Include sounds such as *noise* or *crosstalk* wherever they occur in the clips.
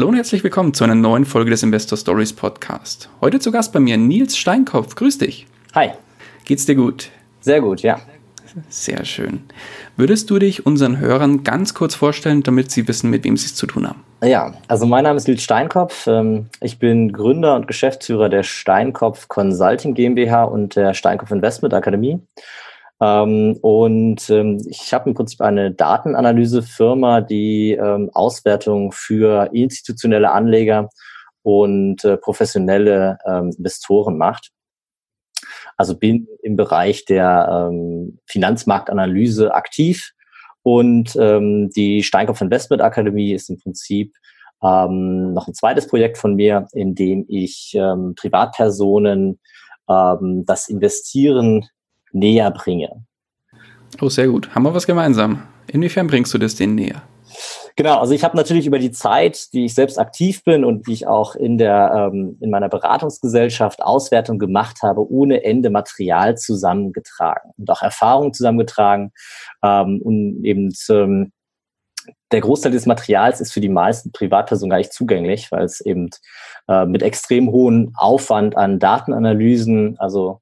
Hallo und herzlich willkommen zu einer neuen Folge des Investor Stories Podcast. Heute zu Gast bei mir Nils Steinkopf. Grüß dich. Hi. Geht's dir gut? Sehr gut, ja. Sehr schön. Würdest du dich unseren Hörern ganz kurz vorstellen, damit sie wissen, mit wem sie es zu tun haben? Ja, also mein Name ist Nils Steinkopf. Ähm, ich bin Gründer und Geschäftsführer der Steinkopf Consulting GmbH und der Steinkopf Investment Akademie. Ähm, und ähm, ich habe im Prinzip eine Datenanalysefirma, die ähm, Auswertung für institutionelle Anleger und äh, professionelle ähm, Investoren macht. Also bin im Bereich der ähm, Finanzmarktanalyse aktiv und ähm, die Steinkopf Investment Akademie ist im Prinzip ähm, noch ein zweites Projekt von mir, in dem ich ähm, Privatpersonen ähm, das Investieren näher bringe. Oh, sehr gut. Haben wir was gemeinsam? Inwiefern bringst du das denen näher? Genau, also ich habe natürlich über die Zeit, die ich selbst aktiv bin und die ich auch in der ähm, in meiner Beratungsgesellschaft Auswertung gemacht habe, ohne Ende Material zusammengetragen und auch Erfahrungen zusammengetragen ähm, und eben ähm, der Großteil des Materials ist für die meisten Privatpersonen gar nicht zugänglich, weil es eben äh, mit extrem hohem Aufwand an Datenanalysen, also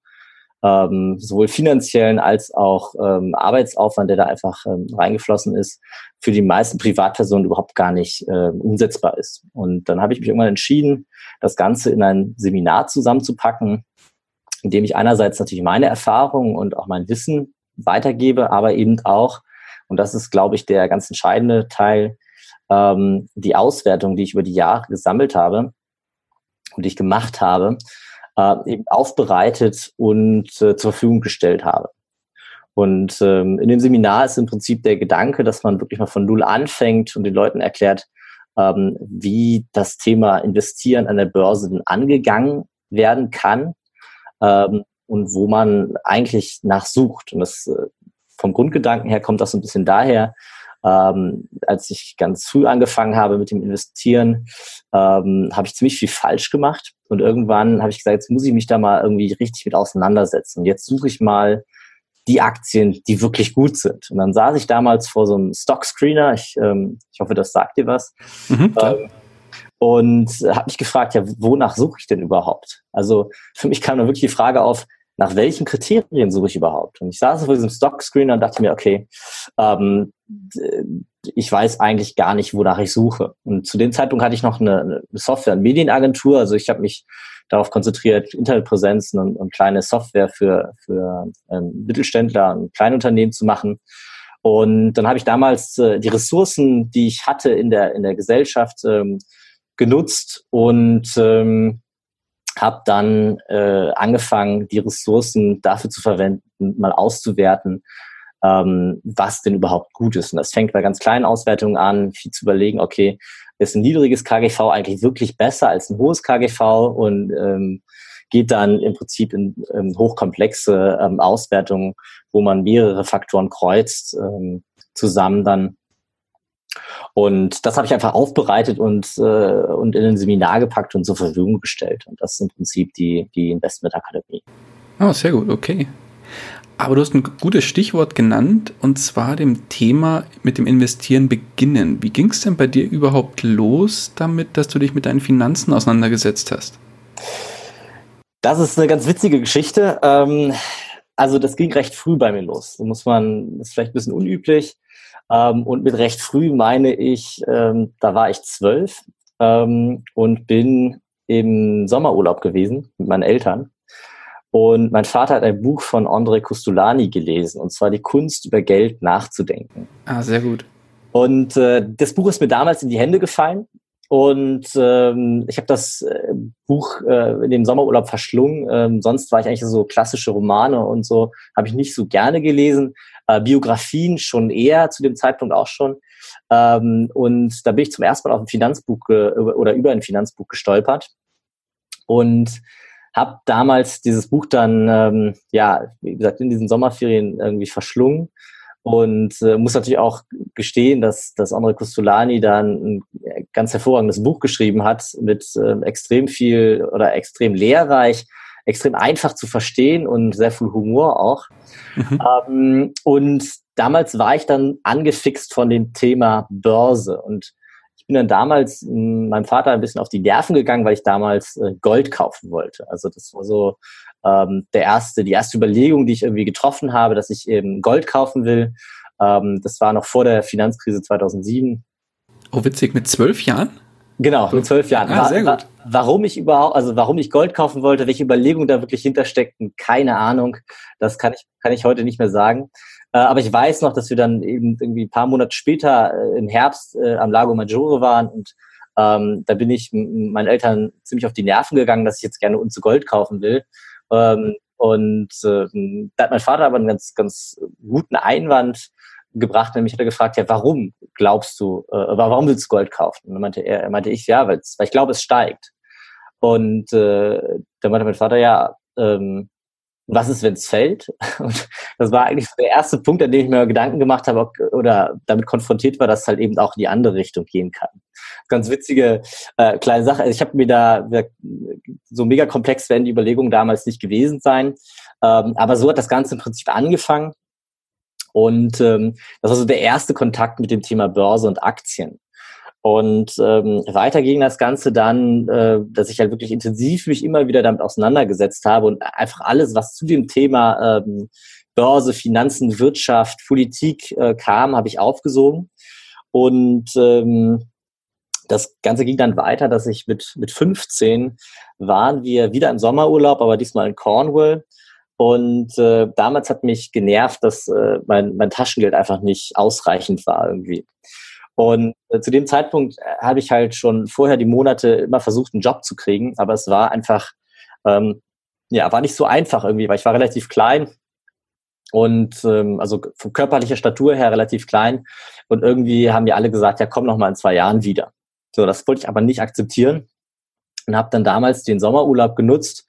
ähm, sowohl finanziellen als auch ähm, Arbeitsaufwand, der da einfach ähm, reingeflossen ist, für die meisten Privatpersonen überhaupt gar nicht äh, umsetzbar ist. Und dann habe ich mich irgendwann entschieden, das Ganze in ein Seminar zusammenzupacken, in dem ich einerseits natürlich meine Erfahrungen und auch mein Wissen weitergebe, aber eben auch, und das ist, glaube ich, der ganz entscheidende Teil, ähm, die Auswertung, die ich über die Jahre gesammelt habe und die ich gemacht habe, äh, eben aufbereitet und äh, zur Verfügung gestellt habe. Und ähm, in dem Seminar ist im Prinzip der Gedanke, dass man wirklich mal von Null anfängt und den Leuten erklärt, ähm, wie das Thema Investieren an der Börse denn angegangen werden kann ähm, und wo man eigentlich nachsucht. Und das äh, vom Grundgedanken her kommt das ein bisschen daher, ähm, als ich ganz früh angefangen habe mit dem Investieren, ähm, habe ich ziemlich viel falsch gemacht. Und irgendwann habe ich gesagt, jetzt muss ich mich da mal irgendwie richtig mit auseinandersetzen. Jetzt suche ich mal die Aktien, die wirklich gut sind. Und dann saß ich damals vor so einem Stock-Screener. Ich, ähm, ich hoffe, das sagt dir was. Mhm, ähm, und habe mich gefragt, ja, wonach suche ich denn überhaupt? Also für mich kam dann wirklich die Frage auf, nach welchen Kriterien suche ich überhaupt? Und ich saß vor diesem Stock-Screener und dachte mir, okay, ähm, ich weiß eigentlich gar nicht, wonach ich suche. Und zu dem Zeitpunkt hatte ich noch eine, eine Software- und Medienagentur. Also ich habe mich darauf konzentriert, Internetpräsenzen und, und kleine Software für, für ähm, Mittelständler und Kleinunternehmen zu machen. Und dann habe ich damals äh, die Ressourcen, die ich hatte in der, in der Gesellschaft, ähm, genutzt und ähm, habe dann äh, angefangen, die Ressourcen dafür zu verwenden, mal auszuwerten, ähm, was denn überhaupt gut ist. Und das fängt bei ganz kleinen Auswertungen an, viel zu überlegen, okay, ist ein niedriges KGV eigentlich wirklich besser als ein hohes KGV und ähm, geht dann im Prinzip in ähm, hochkomplexe ähm, Auswertungen, wo man mehrere Faktoren kreuzt, ähm, zusammen dann und das habe ich einfach aufbereitet und, äh, und in ein Seminar gepackt und zur Verfügung gestellt. Und das ist im Prinzip die, die Investment Akademie. Oh, sehr gut, okay. Aber du hast ein gutes Stichwort genannt, und zwar dem Thema mit dem Investieren beginnen. Wie ging es denn bei dir überhaupt los damit, dass du dich mit deinen Finanzen auseinandergesetzt hast? Das ist eine ganz witzige Geschichte. Ähm, also das ging recht früh bei mir los. Da muss man, das ist vielleicht ein bisschen unüblich. Ähm, und mit recht früh meine ich, ähm, da war ich zwölf ähm, und bin im Sommerurlaub gewesen mit meinen Eltern. Und mein Vater hat ein Buch von André Costolani gelesen, und zwar die Kunst über Geld nachzudenken. Ah, sehr gut. Und äh, das Buch ist mir damals in die Hände gefallen. Und ähm, ich habe das äh, Buch äh, in dem Sommerurlaub verschlungen. Ähm, sonst war ich eigentlich so klassische Romane und so, habe ich nicht so gerne gelesen. Äh, Biografien schon eher, zu dem Zeitpunkt auch schon. Ähm, und da bin ich zum ersten Mal auf ein Finanzbuch oder über ein Finanzbuch gestolpert. Und habe damals dieses Buch dann, ähm, ja, wie gesagt, in diesen Sommerferien irgendwie verschlungen und äh, muss natürlich auch gestehen, dass, dass André Costolani da ein ganz hervorragendes Buch geschrieben hat mit äh, extrem viel oder extrem lehrreich, extrem einfach zu verstehen und sehr viel Humor auch. Mhm. Ähm, und damals war ich dann angefixt von dem Thema Börse und bin dann damals meinem Vater ein bisschen auf die Nerven gegangen, weil ich damals äh, Gold kaufen wollte. Also das war so ähm, der erste, die erste Überlegung, die ich irgendwie getroffen habe, dass ich eben Gold kaufen will. Ähm, das war noch vor der Finanzkrise 2007. Oh, witzig, mit zwölf Jahren? Genau, mit zwölf Jahren. Ah, sehr gut. Warum ich überhaupt, also warum ich Gold kaufen wollte, welche Überlegungen da wirklich hintersteckten, keine Ahnung. Das kann ich, kann ich heute nicht mehr sagen. Äh, aber ich weiß noch, dass wir dann eben irgendwie ein paar Monate später äh, im Herbst äh, am Lago Maggiore waren und ähm, da bin ich meinen Eltern ziemlich auf die Nerven gegangen, dass ich jetzt gerne uns Gold kaufen will. Ähm, und äh, da hat mein Vater aber einen ganz, ganz guten Einwand gebracht, nämlich hat er gefragt, ja, warum glaubst du, äh, warum willst du Gold kaufen? Und dann meinte er, meinte ich, ja, weil ich glaube, es steigt. Und äh, dann meinte mein Vater, ja, ähm, was ist, wenn es fällt? *laughs* Und das war eigentlich der erste Punkt, an dem ich mir Gedanken gemacht habe oder damit konfrontiert war, dass es halt eben auch in die andere Richtung gehen kann. Ganz witzige äh, kleine Sache. Also ich habe mir da so mega komplex werden die Überlegungen damals nicht gewesen sein. Ähm, aber so hat das Ganze im Prinzip angefangen. Und ähm, das war so der erste Kontakt mit dem Thema Börse und Aktien. Und ähm, weiter ging das Ganze dann, äh, dass ich halt wirklich intensiv mich immer wieder damit auseinandergesetzt habe und einfach alles, was zu dem Thema ähm, Börse, Finanzen, Wirtschaft, Politik äh, kam, habe ich aufgesogen. Und ähm, das Ganze ging dann weiter, dass ich mit, mit 15 waren wir wieder im Sommerurlaub, aber diesmal in Cornwall. Und äh, damals hat mich genervt, dass äh, mein, mein Taschengeld einfach nicht ausreichend war irgendwie. Und äh, zu dem Zeitpunkt äh, habe ich halt schon vorher die Monate immer versucht, einen Job zu kriegen, aber es war einfach, ähm, ja, war nicht so einfach irgendwie, weil ich war relativ klein und ähm, also von körperlicher Statur her relativ klein und irgendwie haben mir alle gesagt, ja, komm noch mal in zwei Jahren wieder. So, das wollte ich aber nicht akzeptieren und habe dann damals den Sommerurlaub genutzt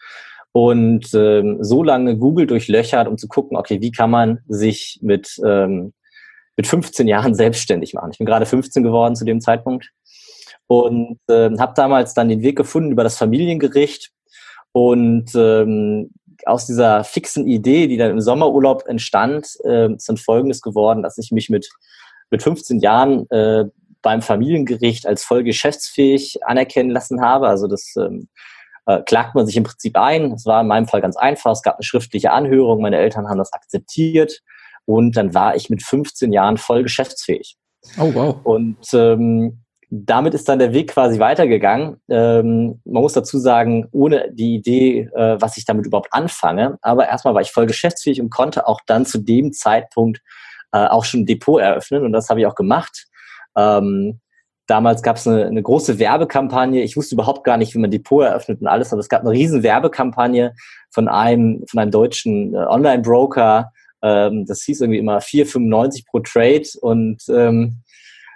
und ähm, so lange Google durchlöchert, um zu gucken, okay, wie kann man sich mit ähm, mit 15 Jahren selbstständig machen. Ich bin gerade 15 geworden zu dem Zeitpunkt und äh, habe damals dann den Weg gefunden über das Familiengericht und ähm, aus dieser fixen Idee, die dann im Sommerurlaub entstand, äh, ist dann Folgendes geworden, dass ich mich mit mit 15 Jahren äh, beim Familiengericht als voll geschäftsfähig anerkennen lassen habe. Also das ähm, äh, klagt man sich im Prinzip ein. Das war in meinem Fall ganz einfach. Es gab eine schriftliche Anhörung. Meine Eltern haben das akzeptiert. Und dann war ich mit 15 Jahren voll geschäftsfähig. Oh, wow. Und ähm, damit ist dann der Weg quasi weitergegangen. Ähm, man muss dazu sagen, ohne die Idee, äh, was ich damit überhaupt anfange. Aber erstmal war ich voll geschäftsfähig und konnte auch dann zu dem Zeitpunkt äh, auch schon ein Depot eröffnen. Und das habe ich auch gemacht. Ähm, damals gab es eine, eine große Werbekampagne. Ich wusste überhaupt gar nicht, wie man Depot eröffnet und alles, aber es gab eine riesen Werbekampagne von einem, von einem deutschen äh, Online-Broker, ähm, das hieß irgendwie immer 4,95 pro Trade und ähm,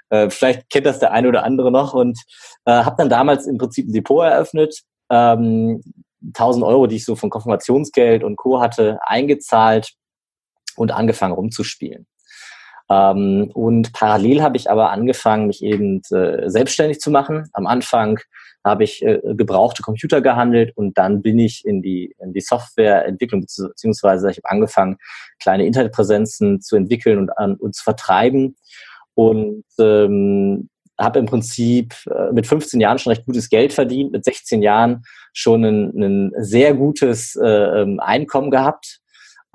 äh, vielleicht kennt das der eine oder andere noch und äh, habe dann damals im Prinzip ein Depot eröffnet. Ähm, 1000 Euro, die ich so von Konfirmationsgeld und Co. hatte, eingezahlt und angefangen rumzuspielen. Ähm, und parallel habe ich aber angefangen, mich eben äh, selbstständig zu machen. Am Anfang habe ich äh, gebrauchte Computer gehandelt und dann bin ich in die, in die Softwareentwicklung beziehungsweise ich habe angefangen, kleine Internetpräsenzen zu entwickeln und, an, und zu vertreiben und ähm, habe im Prinzip äh, mit 15 Jahren schon recht gutes Geld verdient, mit 16 Jahren schon ein, ein sehr gutes äh, ähm, Einkommen gehabt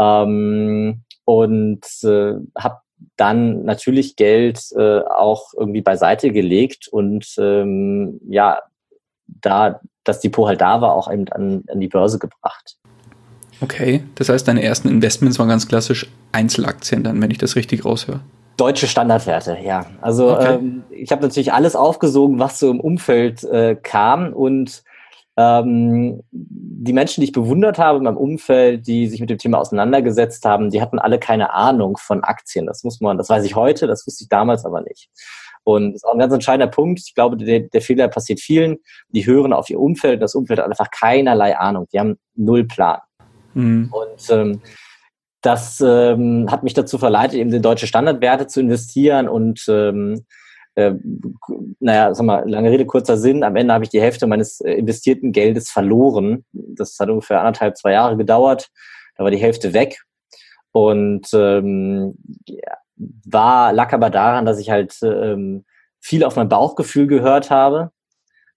ähm, und äh, habe dann natürlich Geld äh, auch irgendwie beiseite gelegt und ähm, ja da das Depot halt da war, auch eben an, an die Börse gebracht. Okay, das heißt, deine ersten Investments waren ganz klassisch Einzelaktien, dann, wenn ich das richtig raushöre. Deutsche Standardwerte, ja. Also okay. ähm, ich habe natürlich alles aufgesogen, was so im Umfeld äh, kam und ähm, die Menschen, die ich bewundert habe in meinem Umfeld, die sich mit dem Thema auseinandergesetzt haben, die hatten alle keine Ahnung von Aktien. Das muss man, das weiß ich heute, das wusste ich damals aber nicht. Und das ist auch ein ganz entscheidender Punkt. Ich glaube, der, der Fehler passiert vielen. Die hören auf ihr Umfeld. Das Umfeld hat einfach keinerlei Ahnung. Die haben null Plan. Mhm. Und ähm, das ähm, hat mich dazu verleitet, eben in deutsche Standardwerte zu investieren und ähm, äh, naja, sag mal, lange Rede, kurzer Sinn, am Ende habe ich die Hälfte meines äh, investierten Geldes verloren. Das hat ungefähr anderthalb, zwei Jahre gedauert. Da war die Hälfte weg. Und ähm, ja, war, lag aber daran, dass ich halt ähm, viel auf mein Bauchgefühl gehört habe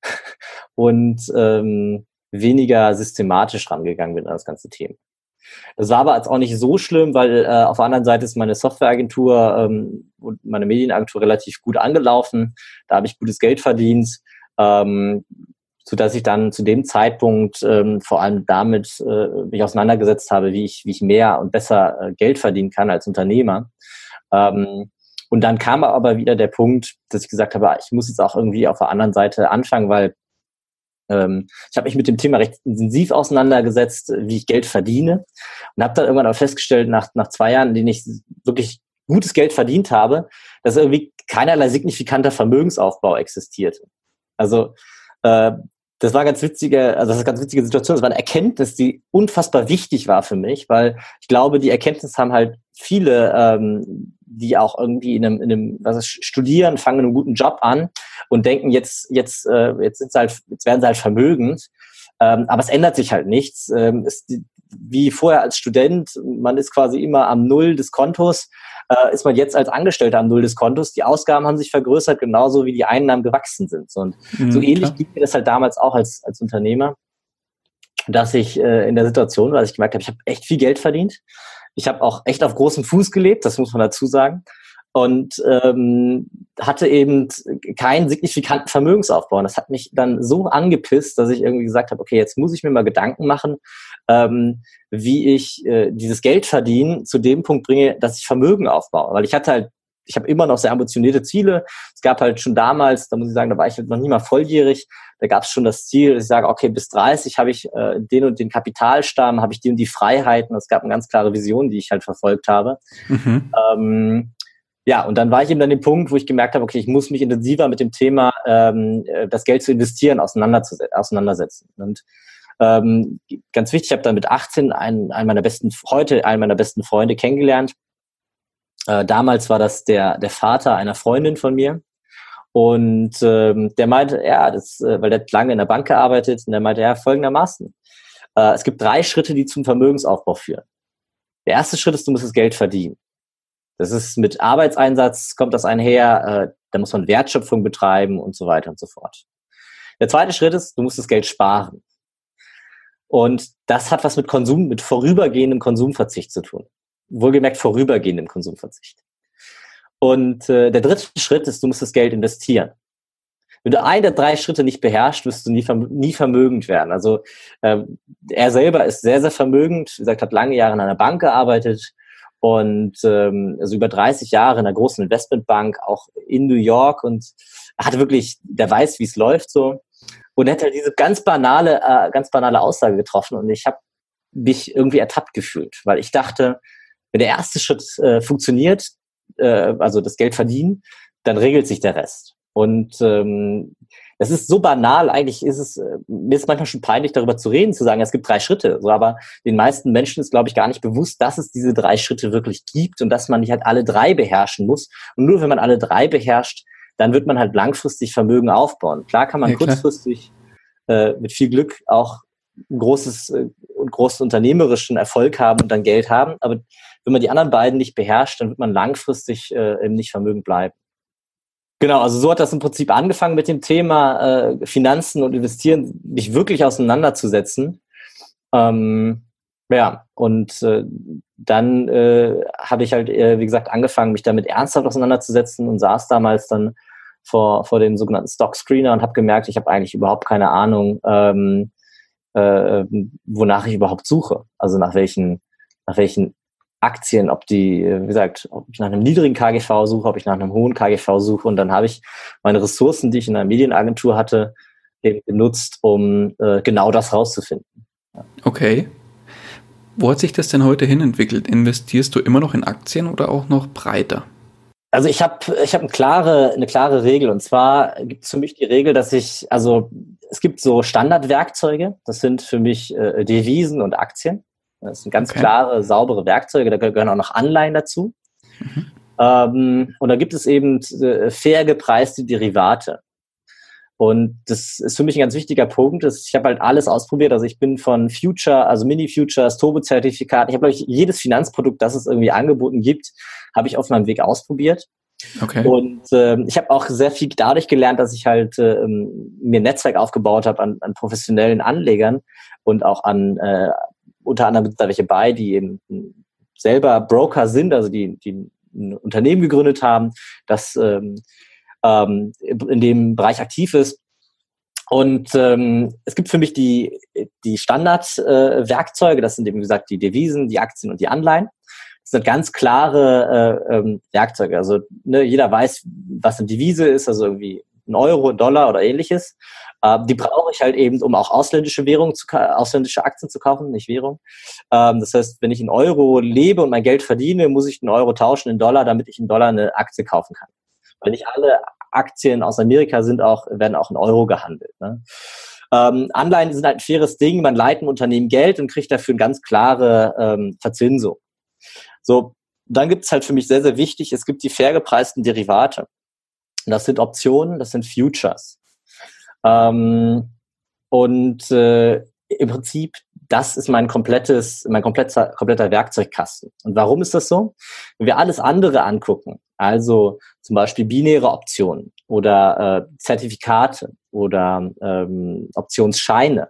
*laughs* und ähm, weniger systematisch rangegangen bin an das ganze Thema. Das war aber jetzt auch nicht so schlimm, weil äh, auf der anderen Seite ist meine Softwareagentur ähm, und meine Medienagentur relativ gut angelaufen. Da habe ich gutes Geld verdient, ähm, so dass ich dann zu dem Zeitpunkt ähm, vor allem damit äh, mich auseinandergesetzt habe, wie ich, wie ich mehr und besser äh, Geld verdienen kann als Unternehmer. Ähm, und dann kam aber wieder der Punkt, dass ich gesagt habe, ich muss jetzt auch irgendwie auf der anderen Seite anfangen, weil ähm, ich habe mich mit dem Thema recht intensiv auseinandergesetzt, wie ich Geld verdiene und habe dann irgendwann auch festgestellt, nach, nach zwei Jahren, in denen ich wirklich gutes Geld verdient habe, dass irgendwie keinerlei signifikanter Vermögensaufbau existierte. Also äh, das war ganz witzige, also das ist eine ganz witzige Situation. Das war eine Erkenntnis, die unfassbar wichtig war für mich, weil ich glaube, die Erkenntnis haben halt viele, ähm, die auch irgendwie in einem, in einem was ist, studieren, fangen einen guten Job an und denken jetzt, jetzt, äh, jetzt sind sie halt, jetzt werden sie halt vermögend. Ähm, aber es ändert sich halt nichts. Ähm, es, wie vorher als Student, man ist quasi immer am Null des Kontos, äh, ist man jetzt als Angestellter am Null des Kontos. Die Ausgaben haben sich vergrößert, genauso wie die Einnahmen gewachsen sind. Und mhm, so ähnlich ging mir das halt damals auch als, als Unternehmer, dass ich äh, in der Situation war, dass ich gemerkt habe, ich habe echt viel Geld verdient. Ich habe auch echt auf großem Fuß gelebt, das muss man dazu sagen und ähm, hatte eben keinen signifikanten Vermögensaufbau. Und das hat mich dann so angepisst, dass ich irgendwie gesagt habe, okay, jetzt muss ich mir mal Gedanken machen, ähm, wie ich äh, dieses Geld verdienen zu dem Punkt bringe, dass ich Vermögen aufbaue. Weil ich hatte halt, ich habe immer noch sehr ambitionierte Ziele. Es gab halt schon damals, da muss ich sagen, da war ich halt noch nie mal volljährig, da gab es schon das Ziel, dass ich sage, okay, bis 30 habe ich äh, den und den Kapitalstamm, habe ich die und die Freiheiten. Es gab eine ganz klare Vision, die ich halt verfolgt habe. Mhm. Ähm, ja, und dann war ich eben an dem Punkt, wo ich gemerkt habe, okay, ich muss mich intensiver mit dem Thema, ähm, äh, das Geld zu investieren, auseinandersetzen. Und ähm, ganz wichtig, ich habe dann mit 18 einen, einen meiner besten, heute einen meiner besten Freunde kennengelernt. Äh, damals war das der, der Vater einer Freundin von mir. Und ähm, der meinte, ja, das, äh, weil der hat lange in der Bank gearbeitet, und der meinte, ja, folgendermaßen. Äh, es gibt drei Schritte, die zum Vermögensaufbau führen. Der erste Schritt ist, du musst das Geld verdienen. Das ist mit Arbeitseinsatz kommt das einher, äh, da muss man Wertschöpfung betreiben und so weiter und so fort. Der zweite Schritt ist, du musst das Geld sparen. Und das hat was mit Konsum, mit vorübergehendem Konsumverzicht zu tun. Wohlgemerkt vorübergehendem Konsumverzicht. Und äh, der dritte Schritt ist, du musst das Geld investieren. Wenn du einen der drei Schritte nicht beherrschst, wirst du nie, nie vermögend werden. Also ähm, er selber ist sehr, sehr vermögend, wie gesagt, hat lange Jahre in einer Bank gearbeitet, und ähm, also über 30 Jahre in einer großen Investmentbank, auch in New York und er hatte wirklich, der weiß, wie es läuft so. Und er hat halt diese ganz banale, äh, ganz banale Aussage getroffen und ich habe mich irgendwie ertappt gefühlt, weil ich dachte, wenn der erste Schritt äh, funktioniert, äh, also das Geld verdienen, dann regelt sich der Rest. Und ähm, das ist so banal, eigentlich ist es, äh, mir ist manchmal schon peinlich, darüber zu reden, zu sagen, es gibt drei Schritte. So, aber den meisten Menschen ist, glaube ich, gar nicht bewusst, dass es diese drei Schritte wirklich gibt und dass man nicht halt alle drei beherrschen muss. Und nur wenn man alle drei beherrscht, dann wird man halt langfristig Vermögen aufbauen. Klar kann man ja, kurzfristig äh, mit viel Glück auch ein großes äh, und großen unternehmerischen Erfolg haben und dann Geld haben. Aber wenn man die anderen beiden nicht beherrscht, dann wird man langfristig äh, eben nicht vermögend bleiben. Genau, also so hat das im Prinzip angefangen mit dem Thema äh, Finanzen und Investieren, mich wirklich auseinanderzusetzen. Ähm, ja, und äh, dann äh, habe ich halt, äh, wie gesagt, angefangen, mich damit ernsthaft auseinanderzusetzen und saß damals dann vor, vor dem sogenannten Stock Screener und habe gemerkt, ich habe eigentlich überhaupt keine Ahnung, ähm, äh, wonach ich überhaupt suche. Also nach welchen, nach welchen Aktien, ob die, wie gesagt, ob ich nach einem niedrigen KGV suche, ob ich nach einem hohen KGV suche. Und dann habe ich meine Ressourcen, die ich in einer Medienagentur hatte, eben genutzt, um äh, genau das rauszufinden. Okay. Wo hat sich das denn heute hin entwickelt? Investierst du immer noch in Aktien oder auch noch breiter? Also ich habe ich hab eine klare eine klare Regel und zwar gibt es für mich die Regel, dass ich also es gibt so Standardwerkzeuge, das sind für mich äh, Devisen und Aktien. Das sind ganz okay. klare, saubere Werkzeuge, da gehören auch noch Anleihen dazu. Mhm. Ähm, und da gibt es eben äh, fair gepreiste Derivate. Und das ist für mich ein ganz wichtiger Punkt. Ich habe halt alles ausprobiert. Also ich bin von Future, also Mini-Futures, Turbo-Zertifikat. Ich habe, glaube ich, jedes Finanzprodukt, das es irgendwie angeboten gibt, habe ich auf meinem Weg ausprobiert. Okay. Und äh, ich habe auch sehr viel dadurch gelernt, dass ich halt äh, mir ein Netzwerk aufgebaut habe an, an professionellen Anlegern und auch an äh, unter anderem sind da welche bei, die eben selber Broker sind, also die, die ein Unternehmen gegründet haben, das ähm, ähm, in dem Bereich aktiv ist. Und ähm, es gibt für mich die, die Standardwerkzeuge, äh, das sind eben wie gesagt die Devisen, die Aktien und die Anleihen. Das sind ganz klare äh, ähm, Werkzeuge. Also ne, jeder weiß, was eine Devise ist, also irgendwie ein Euro, ein Dollar oder ähnliches. Äh, die brauche ich halt eben, um auch ausländische Währung zu ausländische Aktien zu kaufen, nicht Währung. Ähm, das heißt, wenn ich in Euro lebe und mein Geld verdiene, muss ich einen Euro tauschen in Dollar, damit ich in Dollar eine Aktie kaufen kann. Weil nicht alle Aktien aus Amerika sind auch, werden auch in Euro gehandelt. Ne? Ähm, Anleihen sind halt ein faires Ding. Man leiht ein Unternehmen Geld und kriegt dafür eine ganz klare ähm, Verzinsung. So, dann gibt es halt für mich sehr, sehr wichtig, es gibt die fair gepreisten Derivate. Das sind Optionen, das sind Futures. Ähm, und äh, im Prinzip, das ist mein komplettes, mein kompletter, kompletter Werkzeugkasten. Und warum ist das so? Wenn wir alles andere angucken, also zum Beispiel binäre Optionen oder äh, Zertifikate oder ähm, Optionsscheine,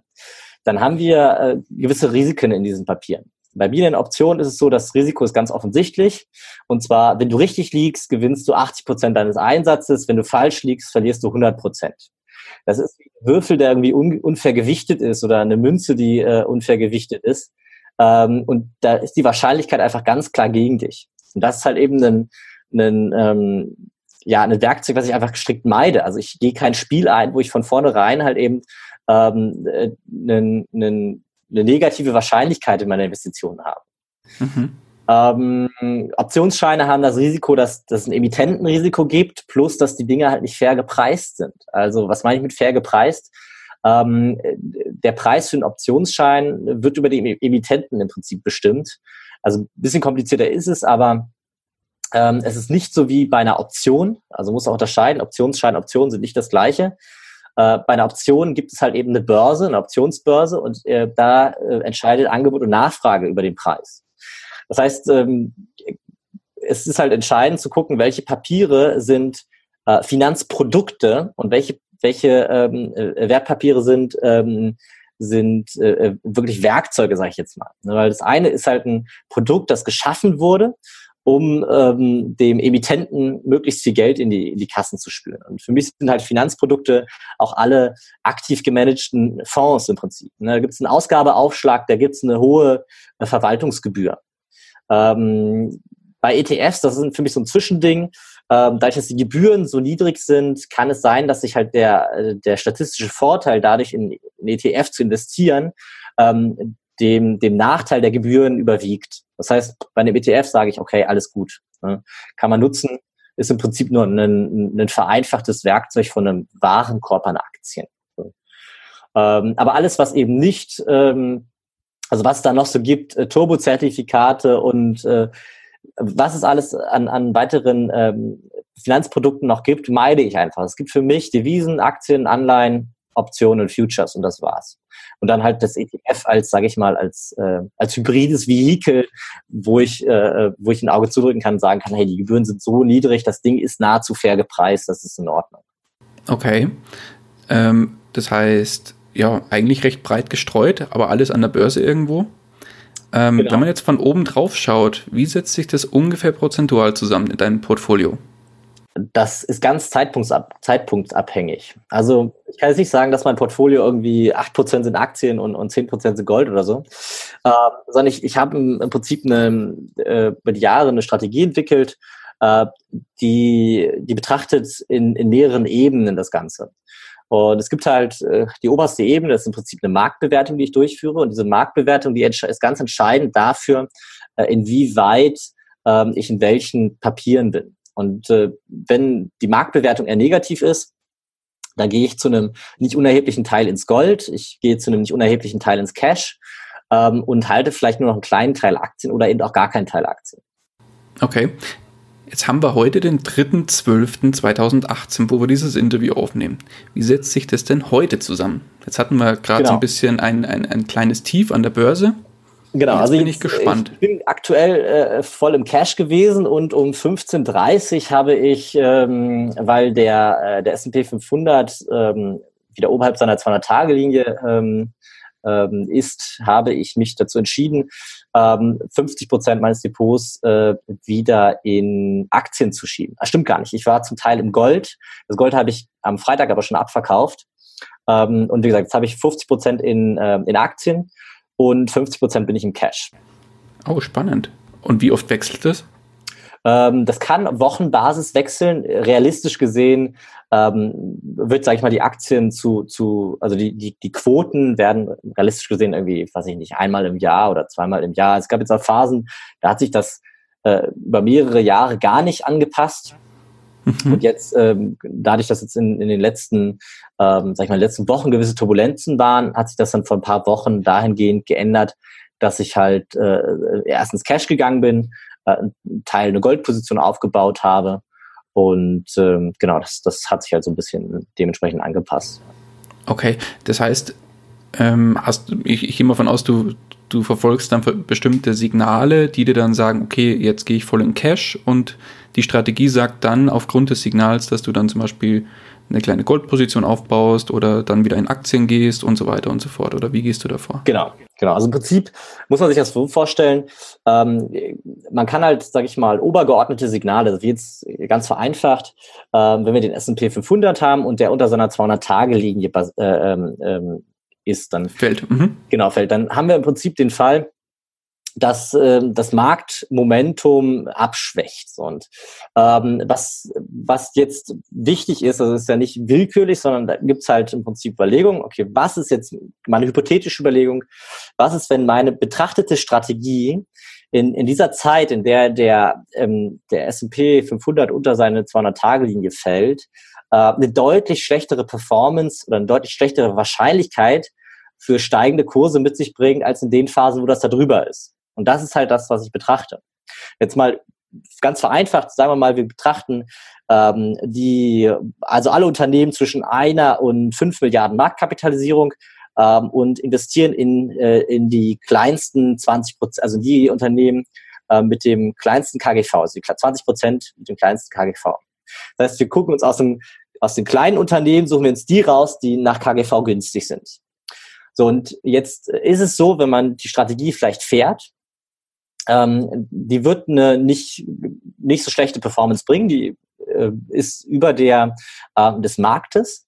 dann haben wir äh, gewisse Risiken in diesen Papieren. Bei binären Optionen ist es so, das Risiko ist ganz offensichtlich. Und zwar, wenn du richtig liegst, gewinnst du 80 Prozent deines Einsatzes. Wenn du falsch liegst, verlierst du 100 Prozent. Das ist ein Würfel, der irgendwie un unfair gewichtet ist oder eine Münze, die äh, unfair gewichtet ist. Ähm, und da ist die Wahrscheinlichkeit einfach ganz klar gegen dich. Und das ist halt eben ein, ein, ähm, ja, ein Werkzeug, was ich einfach strikt meide. Also ich gehe kein Spiel ein, wo ich von vornherein halt eben ähm, äh, einen, einen, eine negative Wahrscheinlichkeit in meiner Investition habe. Mhm. Ähm, Optionsscheine haben das Risiko, dass, dass es ein Emittentenrisiko gibt, plus dass die Dinge halt nicht fair gepreist sind. Also was meine ich mit fair gepreist? Ähm, der Preis für einen Optionsschein wird über den Emittenten im Prinzip bestimmt. Also ein bisschen komplizierter ist es, aber ähm, es ist nicht so wie bei einer Option. Also muss auch unterscheiden, Optionsschein, Optionen sind nicht das gleiche. Äh, bei einer Option gibt es halt eben eine Börse, eine Optionsbörse und äh, da äh, entscheidet Angebot und Nachfrage über den Preis. Das heißt, ähm, es ist halt entscheidend zu gucken, welche Papiere sind äh, Finanzprodukte und welche, welche ähm, äh, Wertpapiere sind, ähm, sind äh, wirklich Werkzeuge, sage ich jetzt mal. Ne, weil das eine ist halt ein Produkt, das geschaffen wurde, um ähm, dem Emittenten möglichst viel Geld in die, in die Kassen zu spülen. Und für mich sind halt Finanzprodukte auch alle aktiv gemanagten Fonds im Prinzip. Ne, da gibt es einen Ausgabeaufschlag, da gibt es eine hohe Verwaltungsgebühr. Ähm, bei ETFs, das ist für mich so ein Zwischending, ähm, dadurch, dass die Gebühren so niedrig sind, kann es sein, dass sich halt der, äh, der statistische Vorteil dadurch in, in ETF zu investieren, ähm, dem, dem Nachteil der Gebühren überwiegt. Das heißt, bei einem ETF sage ich, okay, alles gut. Ne? Kann man nutzen, ist im Prinzip nur ein, ein vereinfachtes Werkzeug von einem Warenkorb an Aktien. Ähm, aber alles, was eben nicht ähm, also was es da noch so gibt, äh, Turbo-Zertifikate und äh, was es alles an, an weiteren ähm, Finanzprodukten noch gibt, meide ich einfach. Es gibt für mich Devisen, Aktien, Anleihen, Optionen und Futures und das war's. Und dann halt das ETF als, sage ich mal, als, äh, als hybrides Vehikel, wo ich, äh, wo ich ein Auge zudrücken kann und sagen kann, hey, die Gebühren sind so niedrig, das Ding ist nahezu fair gepreist, das ist in Ordnung. Okay. Ähm, das heißt, ja, eigentlich recht breit gestreut, aber alles an der Börse irgendwo. Ähm, genau. Wenn man jetzt von oben drauf schaut, wie setzt sich das ungefähr prozentual zusammen in deinem Portfolio? Das ist ganz zeitpunktsab zeitpunktabhängig. Also ich kann jetzt nicht sagen, dass mein Portfolio irgendwie 8% sind Aktien und, und 10% sind Gold oder so, äh, sondern ich, ich habe im, im Prinzip eine, äh, über die Jahre eine Strategie entwickelt, äh, die, die betrachtet in, in mehreren Ebenen das Ganze. Und es gibt halt äh, die oberste Ebene, das ist im Prinzip eine Marktbewertung, die ich durchführe. Und diese Marktbewertung, die ist ganz entscheidend dafür, äh, inwieweit äh, ich in welchen Papieren bin. Und äh, wenn die Marktbewertung eher negativ ist, dann gehe ich zu einem nicht unerheblichen Teil ins Gold, ich gehe zu einem nicht unerheblichen Teil ins Cash ähm, und halte vielleicht nur noch einen kleinen Teil Aktien oder eben auch gar keinen Teil Aktien. Okay. Jetzt haben wir heute den 3.12.2018, wo wir dieses Interview aufnehmen. Wie setzt sich das denn heute zusammen? Jetzt hatten wir gerade genau. so ein bisschen ein, ein, ein kleines Tief an der Börse. Genau, Jetzt also bin ich, ich gespannt. Ich bin aktuell äh, voll im Cash gewesen und um 15.30 Uhr habe ich, ähm, weil der, äh, der S&P 500 ähm, wieder oberhalb seiner 200-Tage-Linie ähm, ähm, ist, habe ich mich dazu entschieden, ähm, 50 Prozent meines Depots äh, wieder in Aktien zu schieben. Das stimmt gar nicht. Ich war zum Teil im Gold. Das Gold habe ich am Freitag aber schon abverkauft. Ähm, und wie gesagt, jetzt habe ich 50 Prozent in, äh, in Aktien und 50 Prozent bin ich im Cash. Oh, spannend. Und wie oft wechselt das? Ähm, das kann Wochenbasis wechseln. Realistisch gesehen ähm, wird, sage ich mal, die Aktien zu, zu also die, die, die Quoten werden realistisch gesehen irgendwie, weiß ich nicht, einmal im Jahr oder zweimal im Jahr. Es gab jetzt auch Phasen, da hat sich das äh, über mehrere Jahre gar nicht angepasst. Mhm. Und jetzt, ähm, dadurch, dass jetzt in, in den letzten, ähm, sag ich mal, letzten Wochen gewisse Turbulenzen waren, hat sich das dann vor ein paar Wochen dahingehend geändert, dass ich halt äh, erstens Cash gegangen bin, äh, einen Teil eine Goldposition aufgebaut habe. Und ähm, genau, das, das hat sich halt so ein bisschen dementsprechend angepasst. Okay, das heißt, ähm, hast, ich, ich gehe mal von aus, du, du verfolgst dann bestimmte Signale, die dir dann sagen, okay, jetzt gehe ich voll in Cash und die Strategie sagt dann aufgrund des Signals, dass du dann zum Beispiel eine kleine Goldposition aufbaust oder dann wieder in Aktien gehst und so weiter und so fort. Oder wie gehst du davor? Genau, genau. Also im Prinzip muss man sich das so vorstellen. Ähm, man kann halt, sage ich mal, obergeordnete Signale, wird jetzt ganz vereinfacht, ähm, wenn wir den S&P 500 haben und der unter seiner 200-Tage-Linie äh, ähm, ähm, ist, dann fällt. Mhm. Genau, fällt. Dann haben wir im Prinzip den Fall, dass äh, das Marktmomentum abschwächt. Und ähm, was, was jetzt wichtig ist, also ist ja nicht willkürlich, sondern da gibt's halt im Prinzip Überlegungen, okay, was ist jetzt meine hypothetische Überlegung, was ist, wenn meine betrachtete Strategie in, in dieser Zeit, in der der, ähm, der S&P 500 unter seine 200-Tage-Linie fällt, äh, eine deutlich schlechtere Performance oder eine deutlich schlechtere Wahrscheinlichkeit für steigende Kurse mit sich bringt, als in den Phasen, wo das da drüber ist. Und das ist halt das, was ich betrachte. Jetzt mal ganz vereinfacht, sagen wir mal, wir betrachten ähm, die, also alle Unternehmen zwischen einer und fünf Milliarden Marktkapitalisierung ähm, und investieren in, äh, in die kleinsten 20 Prozent, also die Unternehmen äh, mit dem kleinsten KGV, also die 20 Prozent mit dem kleinsten KGV. Das heißt, wir gucken uns aus dem, aus den kleinen Unternehmen, suchen wir uns die raus, die nach KGV günstig sind. So, und jetzt ist es so, wenn man die Strategie vielleicht fährt, ähm, die wird eine nicht, nicht so schlechte Performance bringen, die äh, ist über der äh, des Marktes.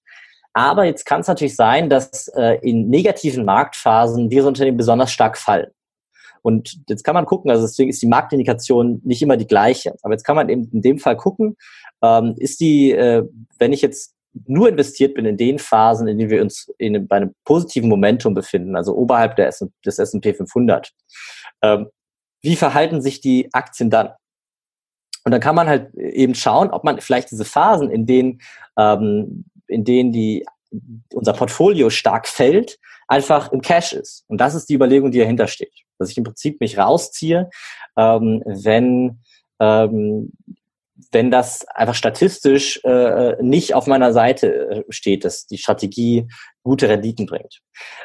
Aber jetzt kann es natürlich sein, dass äh, in negativen Marktphasen diese Unternehmen besonders stark fallen. Und jetzt kann man gucken, also deswegen ist die Marktindikation nicht immer die gleiche. Aber jetzt kann man eben in dem Fall gucken, ähm, ist die, äh, wenn ich jetzt nur investiert bin in den Phasen, in denen wir uns in, bei einem positiven Momentum befinden, also oberhalb der S des S&P 500, ähm, wie verhalten sich die Aktien dann? Und dann kann man halt eben schauen, ob man vielleicht diese Phasen, in denen, ähm, in denen die, unser Portfolio stark fällt, einfach im Cash ist. Und das ist die Überlegung, die dahinter steht. Dass ich im Prinzip mich rausziehe, ähm, wenn, ähm, wenn das einfach statistisch äh, nicht auf meiner Seite äh, steht, dass die Strategie gute Renditen bringt.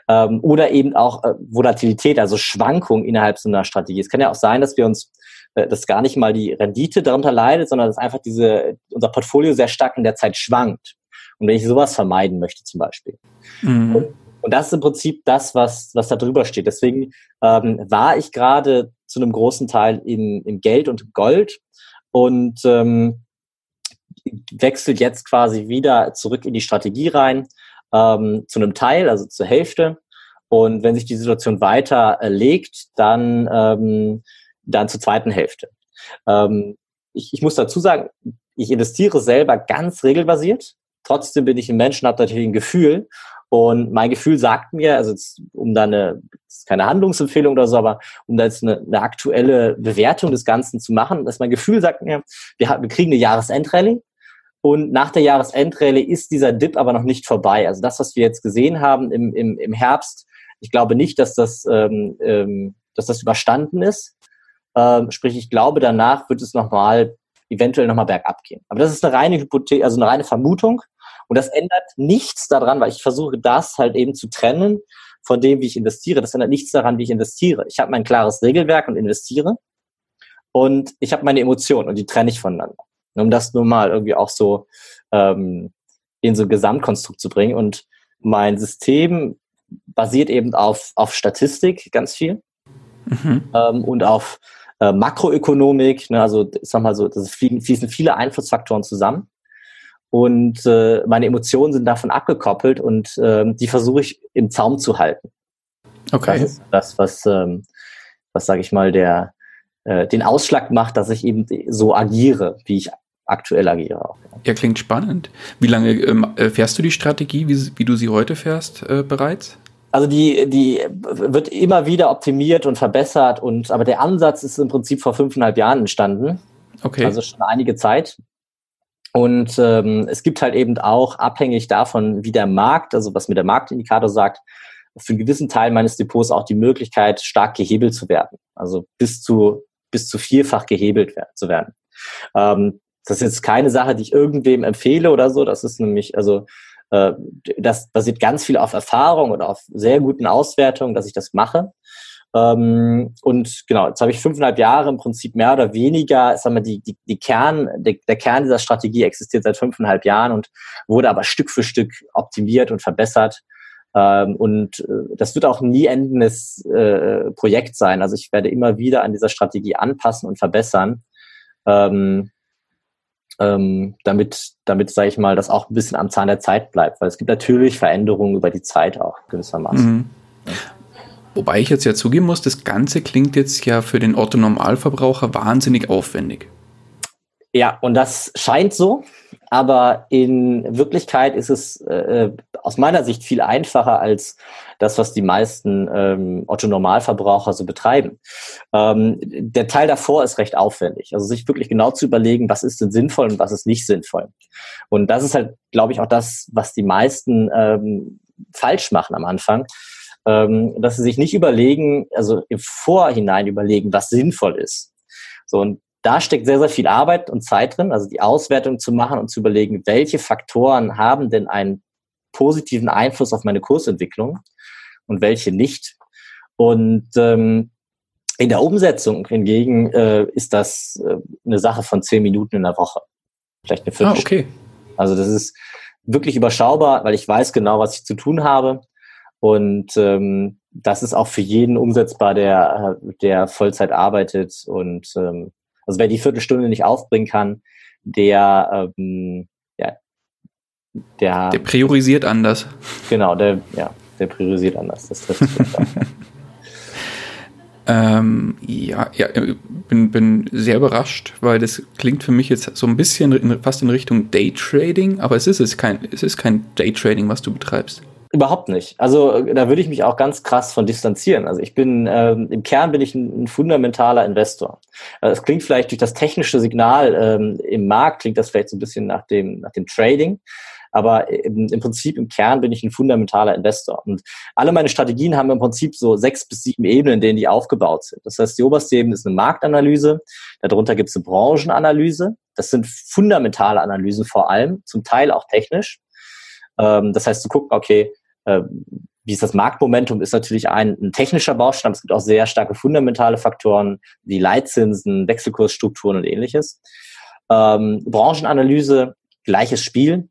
Ähm, oder eben auch äh, Volatilität, also Schwankung innerhalb so einer Strategie. Es kann ja auch sein, dass wir uns, äh, dass gar nicht mal die Rendite darunter leidet, sondern dass einfach diese, unser Portfolio sehr stark in der Zeit schwankt. Und wenn ich sowas vermeiden möchte zum Beispiel. Mhm. Und, und, das ist im Prinzip das, was, was da drüber steht. Deswegen ähm, war ich gerade zu einem großen Teil im, im Geld und Gold und ähm, wechselt jetzt quasi wieder zurück in die Strategie rein, ähm, zu einem Teil, also zur Hälfte. Und wenn sich die Situation weiter äh, legt, dann, ähm, dann zur zweiten Hälfte. Ähm, ich, ich muss dazu sagen, ich investiere selber ganz regelbasiert. Trotzdem bin ich ein Mensch und habe natürlich ein Gefühl. Und mein Gefühl sagt mir, also jetzt, um da eine, keine Handlungsempfehlung oder so, aber um da jetzt eine, eine aktuelle Bewertung des Ganzen zu machen, dass mein Gefühl sagt mir, wir, wir kriegen eine Jahresendrallye und nach der Jahresendrallye ist dieser Dip aber noch nicht vorbei. Also das, was wir jetzt gesehen haben im, im, im Herbst, ich glaube nicht, dass das, ähm, ähm, dass das überstanden ist. Ähm, sprich, ich glaube, danach wird es nochmal, eventuell nochmal bergab gehen. Aber das ist eine reine Hypothese, also eine reine Vermutung. Und das ändert nichts daran, weil ich versuche, das halt eben zu trennen von dem, wie ich investiere. Das ändert nichts daran, wie ich investiere. Ich habe mein klares Regelwerk und investiere. Und ich habe meine Emotionen und die trenne ich voneinander. Um das nur mal irgendwie auch so ähm, in so ein Gesamtkonstrukt zu bringen. Und mein System basiert eben auf, auf Statistik ganz viel mhm. ähm, und auf äh, Makroökonomik. Ne, also ich sag mal so, das fließen viele Einflussfaktoren zusammen. Und äh, meine Emotionen sind davon abgekoppelt und äh, die versuche ich im Zaum zu halten. Okay. Das ist das, was, ähm, was sage ich mal, der äh, den Ausschlag macht, dass ich eben so agiere, wie ich aktuell agiere. Auch. Ja, klingt spannend. Wie lange ähm, äh, fährst du die Strategie, wie, wie du sie heute fährst, äh, bereits? Also die, die wird immer wieder optimiert und verbessert und aber der Ansatz ist im Prinzip vor fünfeinhalb Jahren entstanden. Okay. Also schon einige Zeit. Und ähm, es gibt halt eben auch, abhängig davon, wie der Markt, also was mir der Marktindikator sagt, für einen gewissen Teil meines Depots auch die Möglichkeit, stark gehebelt zu werden. Also bis zu, bis zu vierfach gehebelt zu werden. Ähm, das ist jetzt keine Sache, die ich irgendwem empfehle oder so. Das ist nämlich, also äh, das basiert ganz viel auf Erfahrung und auf sehr guten Auswertungen, dass ich das mache. Ähm, und genau, jetzt habe ich fünfeinhalb Jahre im Prinzip mehr oder weniger, sagen wir, die, die, die Kern, der, der Kern dieser Strategie existiert seit fünfeinhalb Jahren und wurde aber Stück für Stück optimiert und verbessert. Ähm, und äh, das wird auch nie endendes äh, Projekt sein. Also ich werde immer wieder an dieser Strategie anpassen und verbessern. Ähm, ähm, damit, damit sage ich mal, das auch ein bisschen am Zahn der Zeit bleibt, weil es gibt natürlich Veränderungen über die Zeit auch gewissermaßen. Mhm. Wobei ich jetzt ja zugeben muss, das Ganze klingt jetzt ja für den Otto Normalverbraucher wahnsinnig aufwendig. Ja, und das scheint so, aber in Wirklichkeit ist es äh, aus meiner Sicht viel einfacher als das, was die meisten ähm, Otto-Normalverbraucher so betreiben. Ähm, der Teil davor ist recht aufwendig. Also sich wirklich genau zu überlegen, was ist denn sinnvoll und was ist nicht sinnvoll. Und das ist halt, glaube ich, auch das, was die meisten ähm, falsch machen am Anfang dass sie sich nicht überlegen, also im Vorhinein überlegen, was sinnvoll ist. So, und da steckt sehr, sehr viel Arbeit und Zeit drin, also die Auswertung zu machen und zu überlegen, welche Faktoren haben denn einen positiven Einfluss auf meine Kursentwicklung und welche nicht. Und ähm, in der Umsetzung hingegen äh, ist das äh, eine Sache von zehn Minuten in der Woche. Vielleicht eine Viertelstunde. Ah, okay. Also das ist wirklich überschaubar, weil ich weiß genau, was ich zu tun habe. Und ähm, das ist auch für jeden umsetzbar, der, der Vollzeit arbeitet. Und ähm, also wer die Viertelstunde nicht aufbringen kann, der, ähm, ja, der, der priorisiert anders. Genau, der, ja, der priorisiert anders. Das trifft *laughs* ähm, ja, ja, bin, bin sehr überrascht, weil das klingt für mich jetzt so ein bisschen in, fast in Richtung Daytrading, aber es ist es kein, es ist kein Daytrading, was du betreibst. Überhaupt nicht. Also da würde ich mich auch ganz krass von distanzieren. Also ich bin ähm, im Kern bin ich ein, ein fundamentaler Investor. Also es klingt vielleicht durch das technische Signal ähm, im Markt klingt das vielleicht so ein bisschen nach dem nach dem Trading, aber im, Prinzip im Kern bin ich ein fundamentaler Investor. Und alle meine Strategien haben im Prinzip so sechs bis sieben Ebenen, in denen die aufgebaut sind. Das heißt, die oberste Ebene ist eine Marktanalyse, darunter gibt es eine Branchenanalyse. Das sind fundamentale Analysen vor allem, zum Teil auch technisch. Ähm, das heißt, zu gucken, okay, äh, wie ist das Marktmomentum, ist natürlich ein, ein technischer Baustein, es gibt auch sehr starke fundamentale Faktoren wie Leitzinsen, Wechselkursstrukturen und ähnliches. Ähm, Branchenanalyse, gleiches Spiel.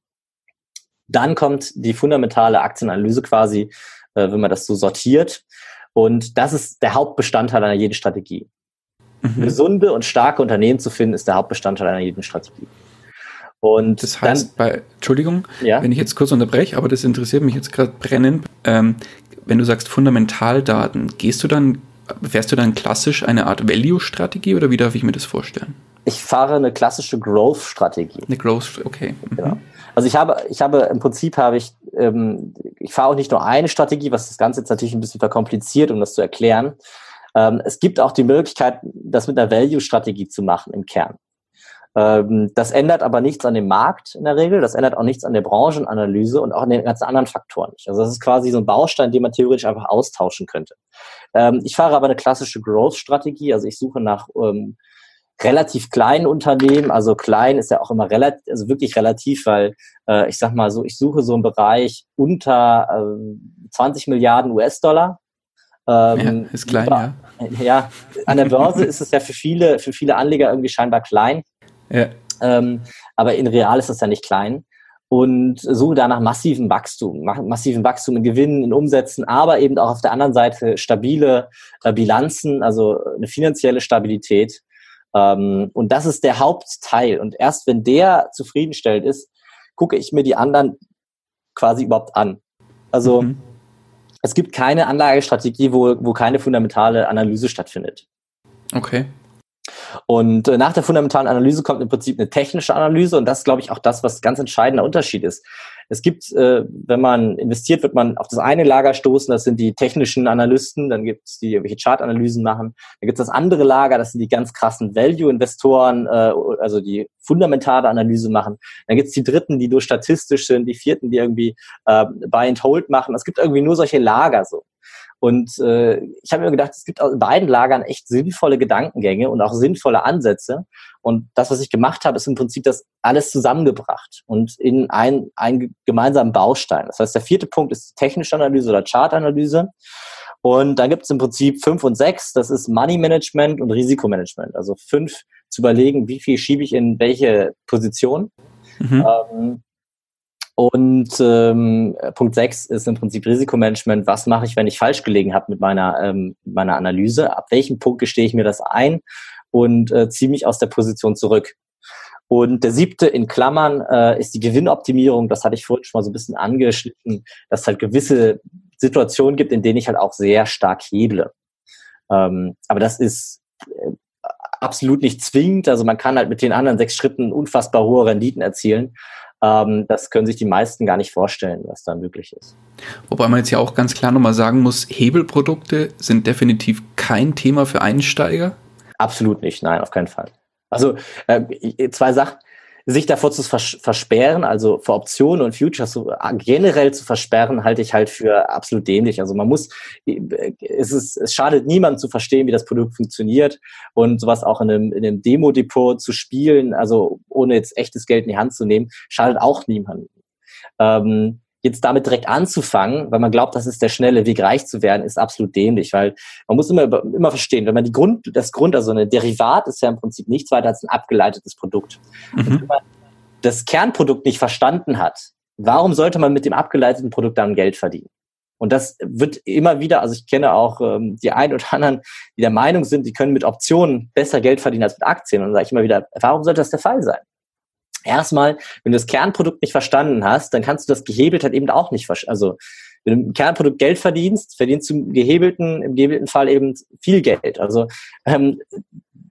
Dann kommt die fundamentale Aktienanalyse quasi, äh, wenn man das so sortiert. Und das ist der Hauptbestandteil einer jeden Strategie. Mhm. Gesunde und starke Unternehmen zu finden, ist der Hauptbestandteil einer jeden Strategie. Und das heißt, dann, bei, Entschuldigung, ja? wenn ich jetzt kurz unterbreche, aber das interessiert mich jetzt gerade brennend. Ähm, wenn du sagst Fundamentaldaten, gehst du dann, fährst du dann klassisch eine Art Value-Strategie oder wie darf ich mir das vorstellen? Ich fahre eine klassische Growth-Strategie. Eine Growth, okay. Mhm. Genau. Also ich habe, ich habe im Prinzip habe ich, ähm, ich fahre auch nicht nur eine Strategie, was das Ganze jetzt natürlich ein bisschen verkompliziert, um das zu erklären. Ähm, es gibt auch die Möglichkeit, das mit einer Value-Strategie zu machen im Kern. Ähm, das ändert aber nichts an dem Markt in der Regel, das ändert auch nichts an der Branchenanalyse und auch an den ganzen anderen Faktoren nicht. Also das ist quasi so ein Baustein, den man theoretisch einfach austauschen könnte. Ähm, ich fahre aber eine klassische Growth-Strategie, also ich suche nach ähm, relativ kleinen Unternehmen, also klein ist ja auch immer relativ, also wirklich relativ, weil äh, ich sag mal so, ich suche so einen Bereich unter äh, 20 Milliarden US-Dollar. Ähm, ja, ist klein, über, ja. *laughs* Ja, an der Börse ist es ja für viele, für viele Anleger irgendwie scheinbar klein. Ja. Ähm, aber in real ist das ja nicht klein. Und suche danach massiven Wachstum, massiven Wachstum in Gewinnen, in Umsätzen, aber eben auch auf der anderen Seite stabile äh, Bilanzen, also eine finanzielle Stabilität. Ähm, und das ist der Hauptteil. Und erst wenn der zufriedenstellend ist, gucke ich mir die anderen quasi überhaupt an. Also mhm. es gibt keine Anlagestrategie, wo, wo keine fundamentale Analyse stattfindet. Okay. Und äh, nach der fundamentalen Analyse kommt im Prinzip eine technische Analyse und das ist, glaube ich, auch das, was ganz entscheidender Unterschied ist. Es gibt, äh, wenn man investiert, wird man auf das eine Lager stoßen, das sind die technischen Analysten, dann gibt es die irgendwelche Chartanalysen machen. Dann gibt es das andere Lager, das sind die ganz krassen Value-Investoren, äh, also die fundamentale Analyse machen. Dann gibt es die Dritten, die nur statistisch sind, die Vierten, die irgendwie äh, Buy and Hold machen. Es gibt irgendwie nur solche Lager so. Und äh, ich habe mir gedacht, es gibt in beiden Lagern echt sinnvolle Gedankengänge und auch sinnvolle Ansätze. Und das, was ich gemacht habe, ist im Prinzip das alles zusammengebracht und in einen, einen gemeinsamen Baustein. Das heißt, der vierte Punkt ist technische Analyse oder Chartanalyse. Und dann gibt es im Prinzip fünf und sechs, das ist Money Management und Risikomanagement. Also fünf zu überlegen, wie viel schiebe ich in welche Position. Mhm. Ähm, und ähm, Punkt 6 ist im Prinzip Risikomanagement. Was mache ich, wenn ich falsch gelegen habe mit meiner, ähm, meiner Analyse? Ab welchem Punkt gestehe ich mir das ein und äh, ziehe mich aus der Position zurück? Und der siebte in Klammern äh, ist die Gewinnoptimierung. Das hatte ich vorhin schon mal so ein bisschen angeschnitten, dass es halt gewisse Situationen gibt, in denen ich halt auch sehr stark heble. Ähm, aber das ist äh, absolut nicht zwingend. Also man kann halt mit den anderen sechs Schritten unfassbar hohe Renditen erzielen. Ähm, das können sich die meisten gar nicht vorstellen, was da möglich ist. Wobei man jetzt ja auch ganz klar nochmal sagen muss, Hebelprodukte sind definitiv kein Thema für Einsteiger. Absolut nicht, nein, auf keinen Fall. Also äh, zwei Sachen sich davor zu vers versperren, also vor Optionen und Futures so äh, generell zu versperren, halte ich halt für absolut dämlich. Also man muss, äh, es ist, es schadet niemandem zu verstehen, wie das Produkt funktioniert und sowas auch in einem, in einem Demo-Depot zu spielen, also ohne jetzt echtes Geld in die Hand zu nehmen, schadet auch niemandem. Ähm, jetzt damit direkt anzufangen, weil man glaubt, das ist der schnelle Weg, reich zu werden, ist absolut dämlich, weil man muss immer, immer verstehen, wenn man die Grund, das Grund, also eine Derivat ist ja im Prinzip nichts weiter als ein abgeleitetes Produkt. Mhm. wenn man das Kernprodukt nicht verstanden hat, warum sollte man mit dem abgeleiteten Produkt dann Geld verdienen? Und das wird immer wieder, also ich kenne auch ähm, die einen oder anderen, die der Meinung sind, die können mit Optionen besser Geld verdienen als mit Aktien. Und dann sage ich immer wieder, warum sollte das der Fall sein? Erstmal, wenn du das Kernprodukt nicht verstanden hast, dann kannst du das gehebelt halt eben auch nicht verstehen. Also wenn du im Kernprodukt Geld verdienst, verdienst du im gehebelten, im gehebelten Fall eben viel Geld. Also ähm,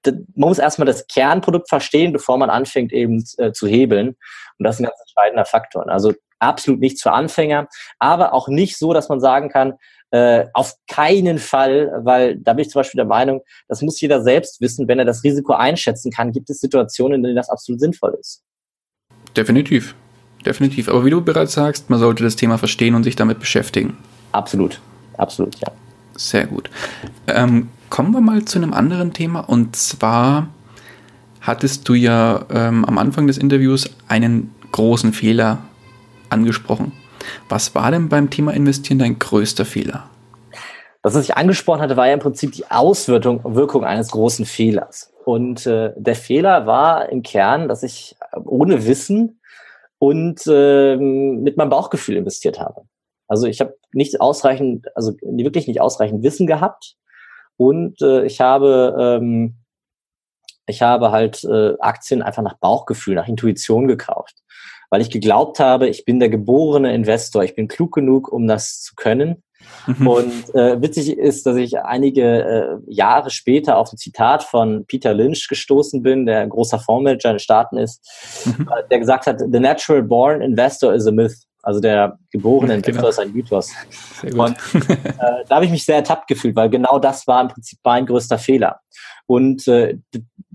man muss erstmal das Kernprodukt verstehen, bevor man anfängt eben äh, zu hebeln. Und das ist ein ganz entscheidender Faktor. Also absolut nichts für Anfänger, aber auch nicht so, dass man sagen kann, äh, auf keinen Fall, weil da bin ich zum Beispiel der Meinung, das muss jeder selbst wissen, wenn er das Risiko einschätzen kann, gibt es Situationen, in denen das absolut sinnvoll ist. Definitiv. Definitiv. Aber wie du bereits sagst, man sollte das Thema verstehen und sich damit beschäftigen. Absolut. Absolut, ja. Sehr gut. Ähm, kommen wir mal zu einem anderen Thema. Und zwar hattest du ja ähm, am Anfang des Interviews einen großen Fehler angesprochen. Was war denn beim Thema Investieren dein größter Fehler? Das, was ich angesprochen hatte, war ja im Prinzip die Auswirkung Wirkung eines großen Fehlers. Und äh, der Fehler war im Kern, dass ich ohne Wissen und äh, mit meinem Bauchgefühl investiert habe. Also ich habe nicht ausreichend, also wirklich nicht ausreichend Wissen gehabt und äh, ich habe ähm, Ich habe halt äh, Aktien einfach nach Bauchgefühl, nach Intuition gekauft, weil ich geglaubt habe, ich bin der geborene Investor, ich bin klug genug, um das zu können. Mhm. Und äh, witzig ist, dass ich einige äh, Jahre später auf ein Zitat von Peter Lynch gestoßen bin, der ein großer Fondsmanager in den Staaten ist, mhm. äh, der gesagt hat, The natural born investor is a myth. Also der geborene Investor genau. ist ein Mythos. Und äh, da habe ich mich sehr ertappt gefühlt, weil genau das war im Prinzip mein größter Fehler. Und äh,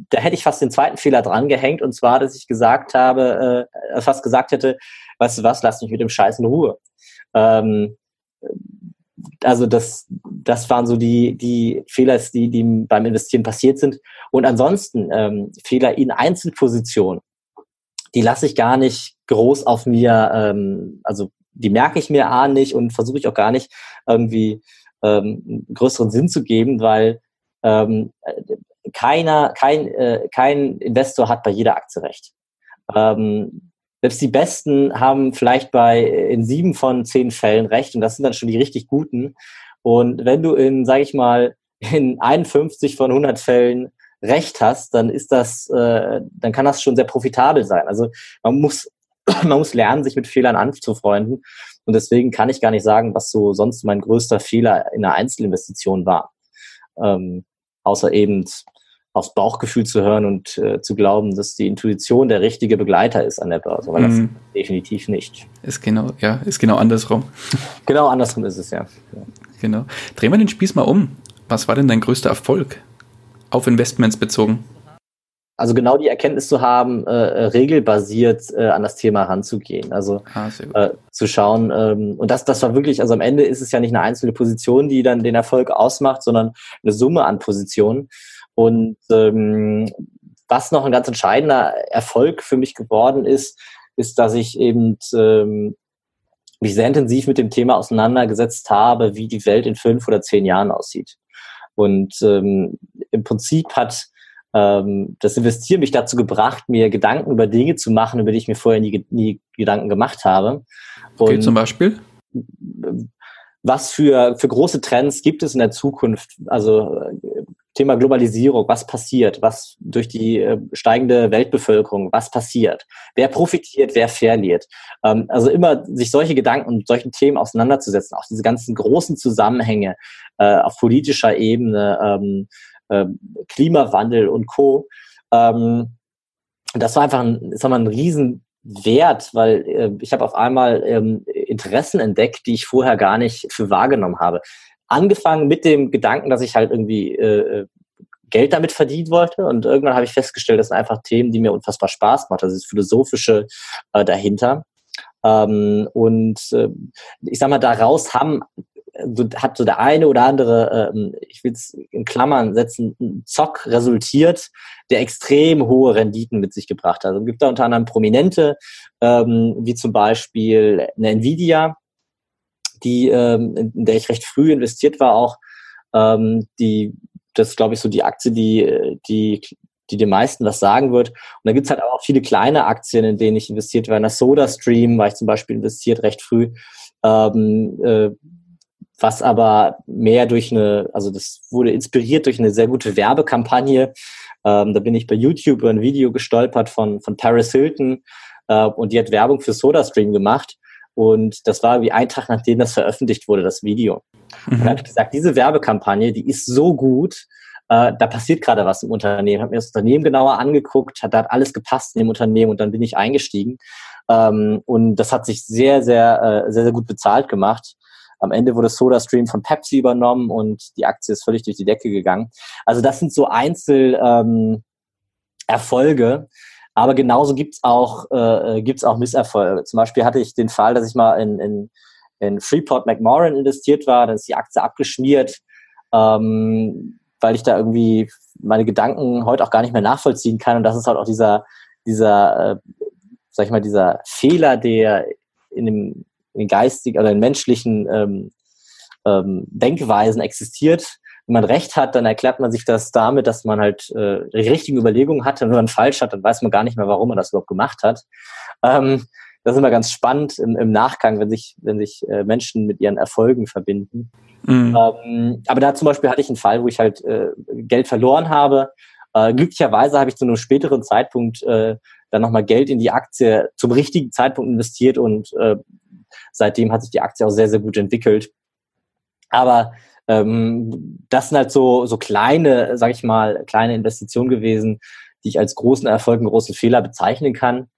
da hätte ich fast den zweiten Fehler dran gehängt, und zwar, dass ich gesagt habe, äh, fast gesagt hätte, weißt du was, lass mich mit dem Scheiß in Ruhe. Ähm, also das, das waren so die, die Fehler, die, die beim Investieren passiert sind. Und ansonsten ähm, Fehler in Einzelpositionen die lasse ich gar nicht groß auf mir, ähm, also die merke ich mir A nicht und versuche ich auch gar nicht irgendwie ähm, größeren Sinn zu geben, weil ähm, keiner, kein, äh, kein Investor hat bei jeder Aktie recht. Ähm, selbst die Besten haben vielleicht bei in sieben von zehn Fällen recht und das sind dann schon die richtig guten. Und wenn du in, sage ich mal, in 51 von 100 Fällen recht hast, dann ist das, äh, dann kann das schon sehr profitabel sein. Also man muss, *clears throat* man muss lernen, sich mit Fehlern anzufreunden. Und deswegen kann ich gar nicht sagen, was so sonst mein größter Fehler in einer Einzelinvestition war. Ähm, außer eben aufs Bauchgefühl zu hören und äh, zu glauben, dass die Intuition der richtige Begleiter ist an der Börse, weil das mm. definitiv nicht. Ist genau, ja, ist genau andersrum. *laughs* Genau andersrum ist es, ja. ja. Genau. Drehen wir den Spieß mal um. Was war denn dein größter Erfolg auf Investments bezogen? Also genau die Erkenntnis zu haben, äh, äh, regelbasiert äh, an das Thema ranzugehen. Also ah, äh, zu schauen, ähm, und das, das war wirklich, also am Ende ist es ja nicht eine einzelne Position, die dann den Erfolg ausmacht, sondern eine Summe an Positionen. Und ähm, was noch ein ganz entscheidender Erfolg für mich geworden ist, ist, dass ich eben ähm, mich sehr intensiv mit dem Thema auseinandergesetzt habe, wie die Welt in fünf oder zehn Jahren aussieht. Und ähm, im Prinzip hat ähm, das Investieren mich dazu gebracht, mir Gedanken über Dinge zu machen, über die ich mir vorher nie, nie Gedanken gemacht habe. Okay, Und, zum Beispiel? Was für, für große Trends gibt es in der Zukunft? Also Thema Globalisierung, was passiert, was durch die äh, steigende Weltbevölkerung, was passiert, wer profitiert, wer verliert. Ähm, also immer sich solche Gedanken und solchen Themen auseinanderzusetzen, auch diese ganzen großen Zusammenhänge äh, auf politischer Ebene, ähm, äh, Klimawandel und Co. Ähm, das war einfach ein, sag mal, ein Riesenwert, weil äh, ich habe auf einmal ähm, Interessen entdeckt, die ich vorher gar nicht für wahrgenommen habe angefangen mit dem Gedanken, dass ich halt irgendwie äh, Geld damit verdienen wollte. Und irgendwann habe ich festgestellt, das sind einfach Themen, die mir unfassbar Spaß machen. Das ist Philosophische äh, dahinter. Ähm, und äh, ich sag mal, daraus haben so, hat so der eine oder andere, ähm, ich will es in Klammern setzen, ein Zock resultiert, der extrem hohe Renditen mit sich gebracht hat. Also es gibt da unter anderem Prominente, ähm, wie zum Beispiel eine Nvidia, die, ähm, in der ich recht früh investiert war, auch ähm, die, das ist, glaube ich, so die Aktie, die, die, die den meisten was sagen wird. Und da gibt's halt auch viele kleine Aktien, in denen ich investiert war. In der SodaStream war ich zum Beispiel investiert recht früh. Ähm, äh, was aber mehr durch eine, also das wurde inspiriert durch eine sehr gute Werbekampagne. Ähm, da bin ich bei YouTube über ein Video gestolpert von, von Paris Hilton äh, und die hat Werbung für SodaStream gemacht. Und das war wie ein Tag, nachdem das veröffentlicht wurde, das Video. Mhm. Und dann habe ich gesagt, diese Werbekampagne, die ist so gut, äh, da passiert gerade was im Unternehmen. Ich habe mir das Unternehmen genauer angeguckt, hat, da hat alles gepasst in dem Unternehmen und dann bin ich eingestiegen. Ähm, und das hat sich sehr, sehr, äh, sehr, sehr gut bezahlt gemacht. Am Ende wurde SodaStream von Pepsi übernommen und die Aktie ist völlig durch die Decke gegangen. Also das sind so Einzel ähm, Erfolge, aber genauso gibt's auch, äh, äh, gibt's auch Misserfolge. Zum Beispiel hatte ich den Fall, dass ich mal in, in, in Freeport McMoran investiert war, dann ist die Aktie abgeschmiert, ähm, weil ich da irgendwie meine Gedanken heute auch gar nicht mehr nachvollziehen kann. Und das ist halt auch dieser, dieser, äh, sag ich mal, dieser Fehler, der in dem in geistigen oder in menschlichen ähm, ähm, Denkweisen existiert, wenn man recht hat, dann erklärt man sich das damit, dass man halt äh, die richtigen Überlegungen hatte. Und wenn man falsch hat, dann weiß man gar nicht mehr, warum man das überhaupt gemacht hat. Ähm, das ist immer ganz spannend im, im Nachgang, wenn sich, wenn sich äh, Menschen mit ihren Erfolgen verbinden. Mhm. Ähm, aber da zum Beispiel hatte ich einen Fall, wo ich halt äh, Geld verloren habe Äh, glücklicherweise habe ich zu einem späteren Zeitpunkt äh, dann nochmal Geld in die Aktie zum richtigen Zeitpunkt investiert und äh, seitdem hat sich die Aktie auch sehr, sehr gut entwickelt. Aber das sind halt so, so kleine, sag ich mal, kleine Investitionen gewesen, die ich als großen Erfolg, einen großen Fehler bezeichnen kann.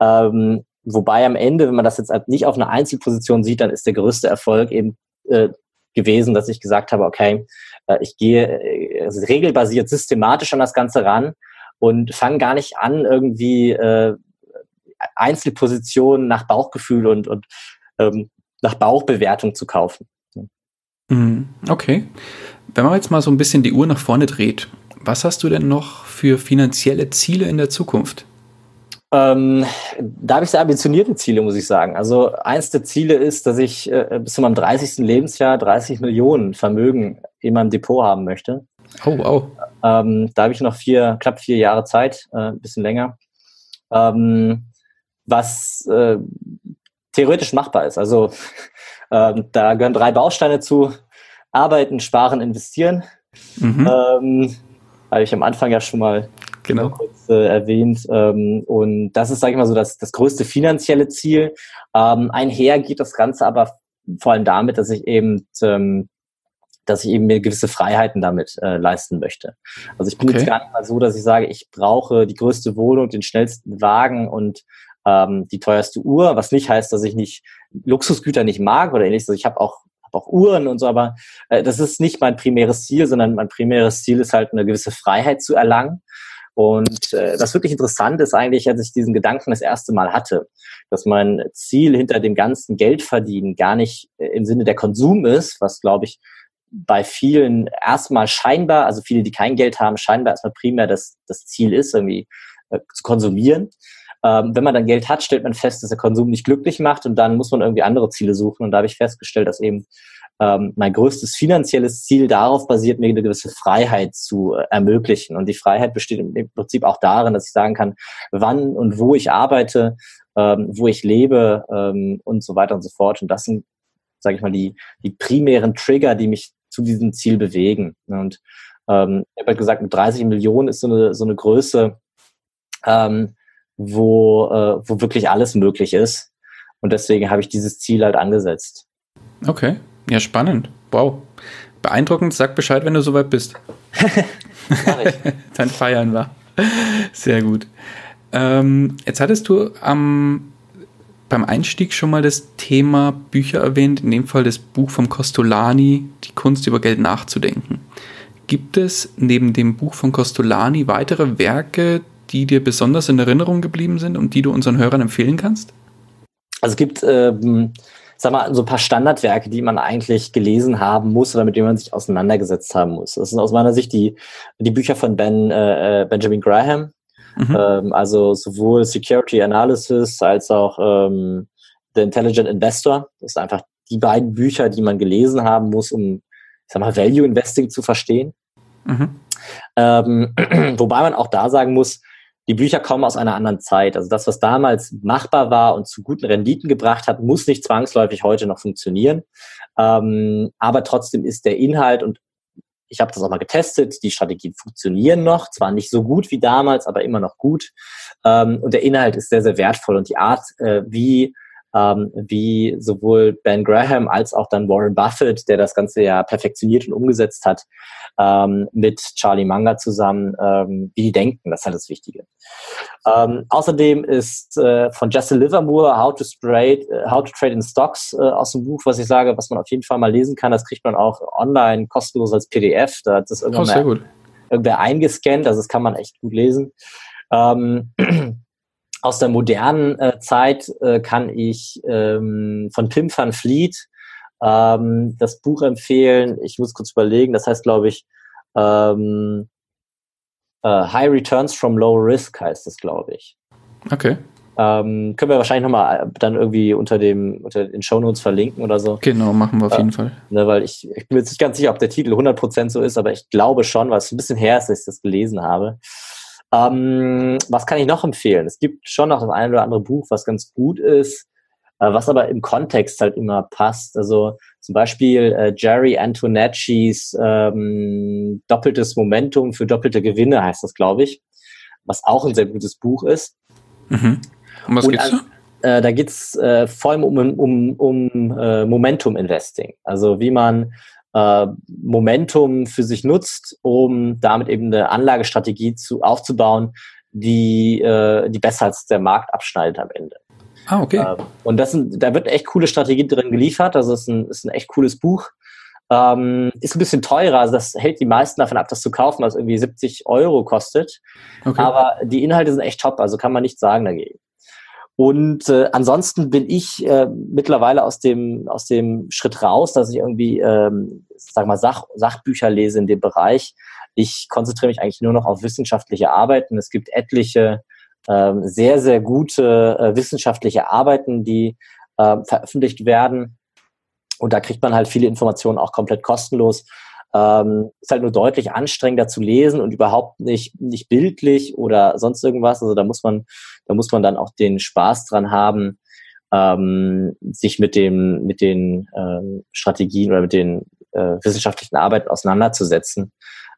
Ähm, wobei am Ende, wenn man das jetzt halt nicht auf einer Einzelposition sieht, dann ist der größte Erfolg eben äh, gewesen, dass ich gesagt habe, okay, äh, ich gehe äh, also regelbasiert, systematisch an das Ganze ran und fange gar nicht an, irgendwie äh, Einzelpositionen nach Bauchgefühl und, und ähm, nach Bauchbewertung zu kaufen. Mhm. Okay. Wenn man jetzt mal so ein bisschen die Uhr nach vorne dreht, was hast du denn noch für finanzielle Ziele in der Zukunft? Ähm, da habe ich sehr ambitionierte Ziele, muss ich sagen. Also eins der Ziele ist, dass ich äh, bis zu meinem 30. Lebensjahr 30 Millionen Vermögen in meinem Depot haben möchte. Oh, wow. Ähm, da habe ich noch vier, knapp vier Jahre Zeit, äh, ein bisschen länger. Ähm, was äh, theoretisch machbar ist. Also ähm, da gehören drei Bausteine zu. Arbeiten, sparen, investieren. Mhm. Ähm, habe ich am Anfang ja schon mal genau. kurz äh, erwähnt. Ähm, und das ist, sage ich mal so, das, das größte finanzielle Ziel. Ähm, einher geht das Ganze aber vor allem damit, dass ich eben ähm, dass ich eben mir gewisse Freiheiten damit äh, leisten möchte. Also ich bin okay. jetzt gar nicht mal so, dass ich sage, ich brauche die größte Wohnung, den schnellsten Wagen und ähm, die teuerste Uhr, was nicht heißt, dass ich nicht Luxusgüter nicht mag oder ähnliches. Also ich habe auch hab auch Uhren und so, aber äh, das ist nicht mein primäres Ziel, sondern mein primäres Ziel ist halt eine gewisse Freiheit zu erlangen. Und äh, das wirklich interessant ist eigentlich, als ich diesen Gedanken das erste Mal hatte, dass mein Ziel hinter dem ganzen Geldverdienen gar nicht äh, im Sinne der Konsum ist, was glaube ich bei vielen erstmal scheinbar, also viele, die kein Geld haben, scheinbar erstmal primär das, das Ziel ist, irgendwie äh, zu konsumieren, ähm, wenn man dann Geld hat, stellt man fest, dass der Konsum nicht glücklich macht und dann muss man irgendwie andere Ziele suchen. Und da habe ich festgestellt, dass eben ähm, mein größtes finanzielles Ziel darauf basiert, mir eine gewisse Freiheit zu äh, ermöglichen. Und die Freiheit besteht im, Prinzip auch darin, dass ich sagen kann, wann und wo ich arbeite, ähm, wo ich lebe ähm, und so weiter und so fort. Und das sind, sage ich mal, die, die primären Trigger, die mich zu diesem Ziel bewegen. Und ähm, ich habe halt gesagt, mit 30 Millionen ist so eine, so eine Größe, ähm, wo, äh, wo wirklich alles möglich ist. Und deswegen habe ich dieses Ziel halt angesetzt. Okay, ja, spannend. Wow. Beeindruckend, sag Bescheid, wenn du soweit bist. *laughs* *laughs* Dann feiern wir. Sehr gut. Ähm, jetzt hattest du am, beim Einstieg schon mal das Thema Bücher erwähnt, in dem Fall das Buch vom Costolani, Die Kunst über Geld nachzudenken. Gibt es neben dem Buch von Costolani weitere Werke, die dir besonders in Erinnerung geblieben sind und die du unseren Hörern empfehlen kannst? Also es gibt, ähm, sag mal, so ein paar Standardwerke, die man eigentlich gelesen haben muss oder mit denen man sich auseinandergesetzt haben muss. Das sind aus meiner Sicht die, die Bücher von Ben, äh, äh Benjamin Graham. Mhm. Ähm, also sowohl Security Analysis als auch ähm, The Intelligent Investor. Das sind einfach die beiden Bücher, die man gelesen haben muss, um, ich sag mal, Value Investing zu verstehen. Mhm. Ähm, *clears throat* wobei man auch da sagen muss, die Bücher kommen aus einer anderen Zeit. Also das, was damals machbar war und zu guten Renditen gebracht hat, muss nicht zwangsläufig heute noch funktionieren. Ähm, aber trotzdem ist der Inhalt und ich habe das auch mal getestet, die Strategien funktionieren noch, zwar nicht so gut wie damals, aber immer noch gut. Ähm, und der Inhalt ist sehr, sehr wertvoll und die Art, äh, wie ähm, wie sowohl Ben Graham als auch dann Warren Buffett, der das Ganze ja perfektioniert und umgesetzt hat, ähm, mit Charlie Munger zusammen, ähm, wie die denken, das ist halt das Wichtige. Ähm, außerdem ist äh, von Jesse Livermore How to, Trade, uh, How to Trade in Stocks äh, aus dem Buch, was ich sage, was man auf jeden Fall mal lesen kann. Das kriegt man auch online kostenlos als PDF. Da hat das irgendwann oh, irgendwer eingescannt, also das kann man echt gut lesen. *clears throat* Aus der modernen äh, Zeit äh, kann ich ähm, von Tim van Vliet ähm, das Buch empfehlen. Ich muss kurz überlegen, das heißt, glaube ich, ähm, uh, High Returns from Low Risk heißt es, glaube ich. Okay. Ähm, können wir wahrscheinlich nochmal dann irgendwie unter dem unter den Shownotes verlinken oder so. Genau, machen wir auf jeden äh, Fall. Ne, weil ich, ich bin mir jetzt nicht ganz sicher, ob der Titel 100% so ist, aber ich glaube schon, weil es ein bisschen her ist, dass ich das gelesen habe. Ähm, was kann ich noch empfehlen? Es gibt schon noch das eine oder andere Buch, was ganz gut ist. äh, was aber im Kontext halt immer passt. Also zum Beispiel äh, Jerry Antonaccis ähm, Doppeltes Momentum für doppelte Gewinne heißt das, glaube ich, was auch ein sehr gutes Buch ist. Mhm. Um was Und geht's da? Äh, da geht's äh, vor allem um, um, um äh, Momentum Investing. Also wie man äh, Momentum für sich nutzt, um damit eben eine Anlagestrategie zu, aufzubauen, die, äh, die besser als der Markt abschneidet am Ende. Ah, okay. Äh, und das sind, da wird echt coole Strategie drin geliefert. Also es ist ein, ist ein echt cooles Buch. Ähm, ist ein bisschen teurer, also das hält die meisten davon ab, das zu kaufen, was irgendwie 70 Euro kostet. Okay. Aber die Inhalte sind echt top, also kann man nichts sagen dagegen. Und äh, ansonsten bin ich äh, mittlerweile aus dem, aus dem Schritt raus, dass ich irgendwie, ähm, sag mal, Sach, Sachbücher lese in dem Bereich. Ich konzentriere mich eigentlich nur noch auf wissenschaftliche Arbeiten. Es gibt etliche ähm, sehr, sehr gute äh, wissenschaftliche Arbeiten, die äh, veröffentlicht werden. Und da kriegt man halt viele Informationen auch komplett kostenlos. Ähm, ist halt nur deutlich anstrengender zu lesen und überhaupt nicht, nicht bildlich oder sonst irgendwas. Also da muss man, da muss man dann auch den Spaß dran haben, ähm, sich mit dem, mit den ähm, Strategien oder mit den äh, wissenschaftlichen Arbeiten auseinanderzusetzen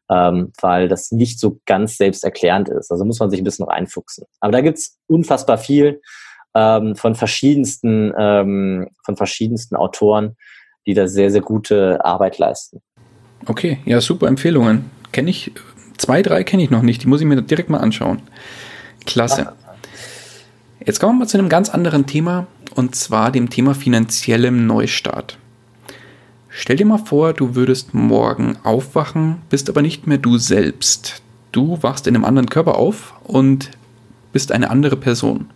ähm, weil das nicht so ganz selbsterklärend ist. Also muss man sich ein bisschen reinfuchsen. Aber da gibt's unfassbar viel ähm, von verschiedensten, ähm, von verschiedensten Autoren, die da sehr, sehr gute Arbeit leisten. Okay, ja, super Empfehlungen. Kenne ich, zwei, drei kenne ich noch nicht, die muss ich mir direkt mal anschauen. Klasse. Jetzt kommen wir mal zu einem ganz anderen Thema und zwar dem Thema finanziellem Neustart. Stell dir mal vor, du würdest morgen aufwachen, bist aber nicht mehr du selbst. Du wachst in einem anderen Körper auf und bist eine andere Person.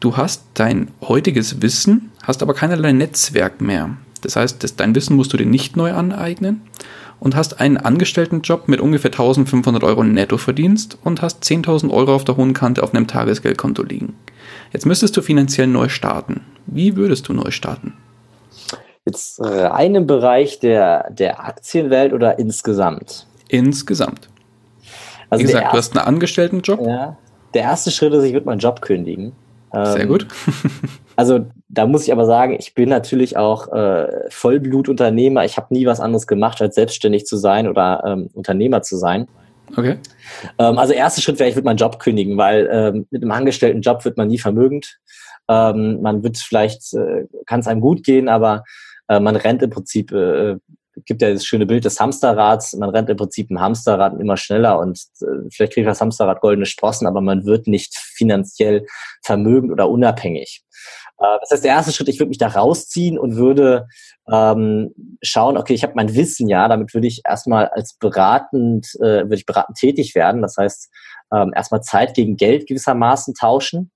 Du hast dein heutiges Wissen, hast aber keinerlei Netzwerk mehr. Das heißt, dein Wissen musst du dir nicht neu aneignen und hast einen Angestelltenjob mit ungefähr 1500 Euro Nettoverdienst und hast 10.000 Euro auf der hohen Kante auf einem Tagesgeldkonto liegen. Jetzt müsstest du finanziell neu starten. Wie würdest du neu starten? Jetzt rein im Bereich der, der Aktienwelt oder insgesamt? Insgesamt. Also Wie gesagt, erste, du hast einen Angestelltenjob. Ja, der erste Schritt ist, ich würde meinen Job kündigen. Sehr ähm, gut. *laughs* also da muss ich aber sagen, ich bin natürlich auch äh, Vollblutunternehmer. Ich habe nie was anderes gemacht, als selbstständig zu sein oder ähm, Unternehmer zu sein. Okay. Ähm, also erster Schritt wäre, ich würde meinen Job kündigen, weil ähm, mit einem Angestelltenjob wird man nie vermögend. Ähm, man wird vielleicht, äh, kann es einem gut gehen, aber äh, man rennt im Prinzip, äh, gibt ja das schöne Bild des Hamsterrads, man rennt im Prinzip ein Hamsterrad immer schneller und äh, vielleicht kriegt das Hamsterrad goldene Sprossen, aber man wird nicht finanziell vermögend oder unabhängig. Äh, das heißt, der erste Schritt, ich würde mich da rausziehen und würde ähm, schauen, okay, ich habe mein Wissen, ja, damit würde ich erstmal als beratend, äh, würde ich beratend tätig werden. Das heißt, ähm, erstmal Zeit gegen Geld gewissermaßen tauschen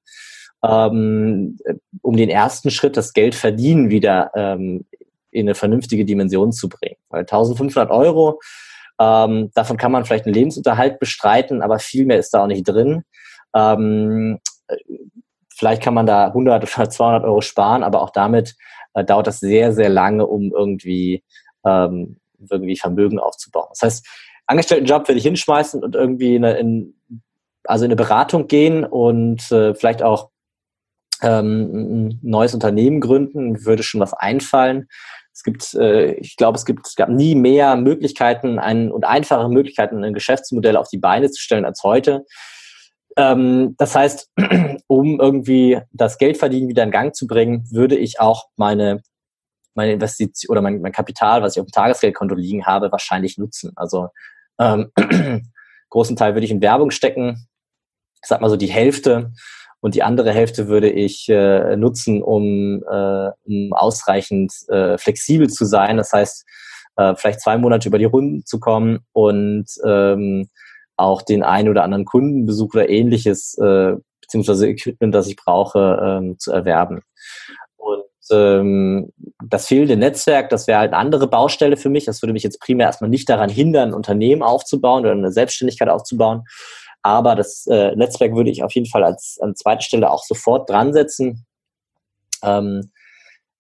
ähm, um den ersten Schritt, das Geld verdienen, wieder ähm, in eine vernünftige Dimension zu bringen. Weil 1500 Euro, ähm, davon kann man vielleicht einen Lebensunterhalt bestreiten, aber viel mehr ist da auch nicht drin. Ähm, vielleicht kann man da 100 oder 200 Euro sparen, aber auch damit äh, dauert das sehr, sehr lange, um irgendwie, ähm, irgendwie Vermögen aufzubauen. Das heißt, Angestelltenjob würde ich hinschmeißen und irgendwie in, in also in eine Beratung gehen und äh, vielleicht auch ähm, ein neues Unternehmen gründen, würde schon was einfallen. Es gibt, äh, ich glaube, es gibt, es gab nie mehr Möglichkeiten ein, und einfache Möglichkeiten, ein Geschäftsmodell auf die Beine zu stellen als heute. Ähm, das heißt, *clears throat* um irgendwie das Geldverdienen wieder in Gang zu bringen, würde ich auch meine meine Investition oder mein, mein Kapital, was ich auf dem Tagesgeldkonto liegen habe, wahrscheinlich nutzen. Also ähm, *clears throat* großen Teil würde ich in Werbung stecken. Ich sag mal so die Hälfte und die andere Hälfte würde ich äh, nutzen, um, äh, um ausreichend äh, flexibel zu sein. Das heißt, äh, vielleicht zwei Monate über die Runden zu kommen und ähm, auch den einen oder anderen Kundenbesuch oder ähnliches, äh, beziehungsweise Equipment, das ich brauche, ähm, zu erwerben. Und ähm, das fehlende Netzwerk, das wäre halt eine andere Baustelle für mich. Das würde mich jetzt primär erstmal nicht daran hindern, ein Unternehmen aufzubauen oder eine Selbstständigkeit aufzubauen. Aber das äh, Netzwerk würde ich auf jeden Fall als an zweiter Stelle auch sofort dran setzen. Ähm,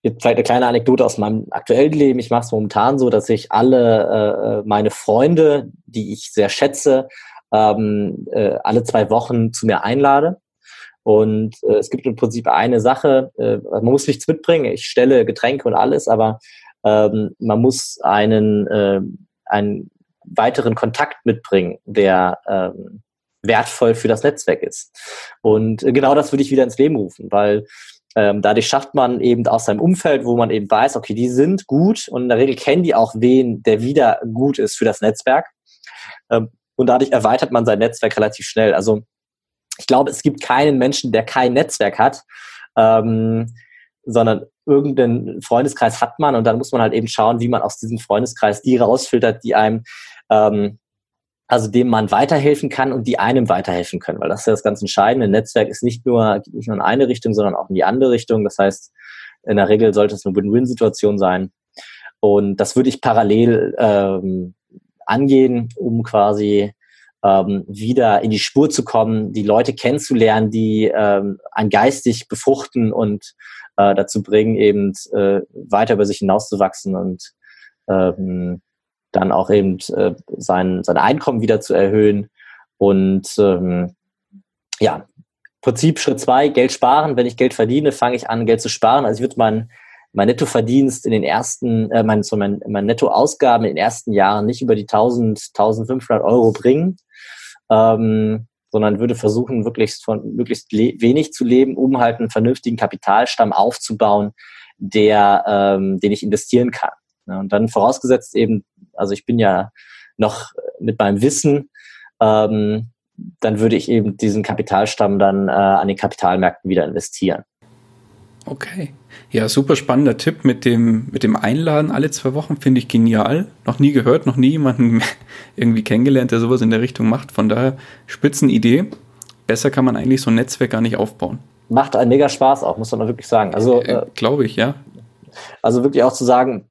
vielleicht eine kleine Anekdote aus meinem aktuellen Leben. Ich mache es momentan so, dass ich alle äh, meine Freunde, die ich sehr schätze, ähm, äh, alle zwei Wochen zu mir einlade. Und äh, es gibt im Prinzip eine Sache, äh, man muss nichts mitbringen, ich stelle Getränke und alles, aber ähm, man muss einen, äh, einen weiteren Kontakt mitbringen, der ähm, wertvoll für das Netzwerk ist. Und äh, genau das würde ich wieder ins Leben rufen, weil ähm, dadurch schafft man eben aus seinem Umfeld, wo man eben weiß, okay, die sind gut und in der Regel kennen die auch wen, der wieder gut ist für das Netzwerk. Ähm, und dadurch erweitert man sein Netzwerk relativ schnell. Also ich glaube, es gibt keinen Menschen, der kein Netzwerk hat, ähm, sondern irgendeinen Freundeskreis hat man und dann muss man halt eben schauen, wie man aus diesem Freundeskreis die rausfiltert, die einem ähm, also dem man weiterhelfen kann und die einem weiterhelfen können, weil das ist ja das ganz Entscheidende. Ein Netzwerk ist nicht nur, nicht nur in eine Richtung, sondern auch in die andere Richtung. Das heißt, in der Regel sollte es eine Win-Win-Situation sein. Und das würde ich parallel ähm, angehen, um quasi ähm, wieder in die Spur zu kommen, die Leute kennenzulernen, die ähm, einen geistig befruchten und äh, dazu bringen, eben äh, weiter über sich hinauszuwachsen und ähm, dann auch eben äh, sein, sein Einkommen wieder zu erhöhen. Und ähm, ja, Prinzip Schritt zwei, Geld sparen. Wenn ich Geld verdiene, fange ich an, Geld zu sparen. Also ich würde mein, mein Nettoverdienst in den ersten, äh, mein, so mein, mein Nettoausgaben in den ersten Jahren nicht über die 1000, 1500 Euro bringen, ähm, sondern würde versuchen, möglichst von möglichst wenig zu leben, um halt einen vernünftigen Kapitalstamm aufzubauen, der, ähm, den ich investieren kann. Ja, und dann vorausgesetzt eben, also ich bin ja noch mit meinem Wissen, ähm, dann würde ich eben diesen Kapitalstamm dann äh, an den Kapitalmärkten wieder investieren. Okay. Ja, super spannender Tipp mit dem, mit dem Einladen alle zwei Wochen finde ich genial. Noch nie gehört, noch nie jemanden *laughs* irgendwie kennengelernt, der sowas in der Richtung macht. Von daher, Spitzenidee. Besser kann man eigentlich so ein Netzwerk gar nicht aufbauen. Macht einen mega Spaß auch, muss man wirklich sagen. Also, äh, äh Glaube ich, ja. Also wirklich auch zu sagen,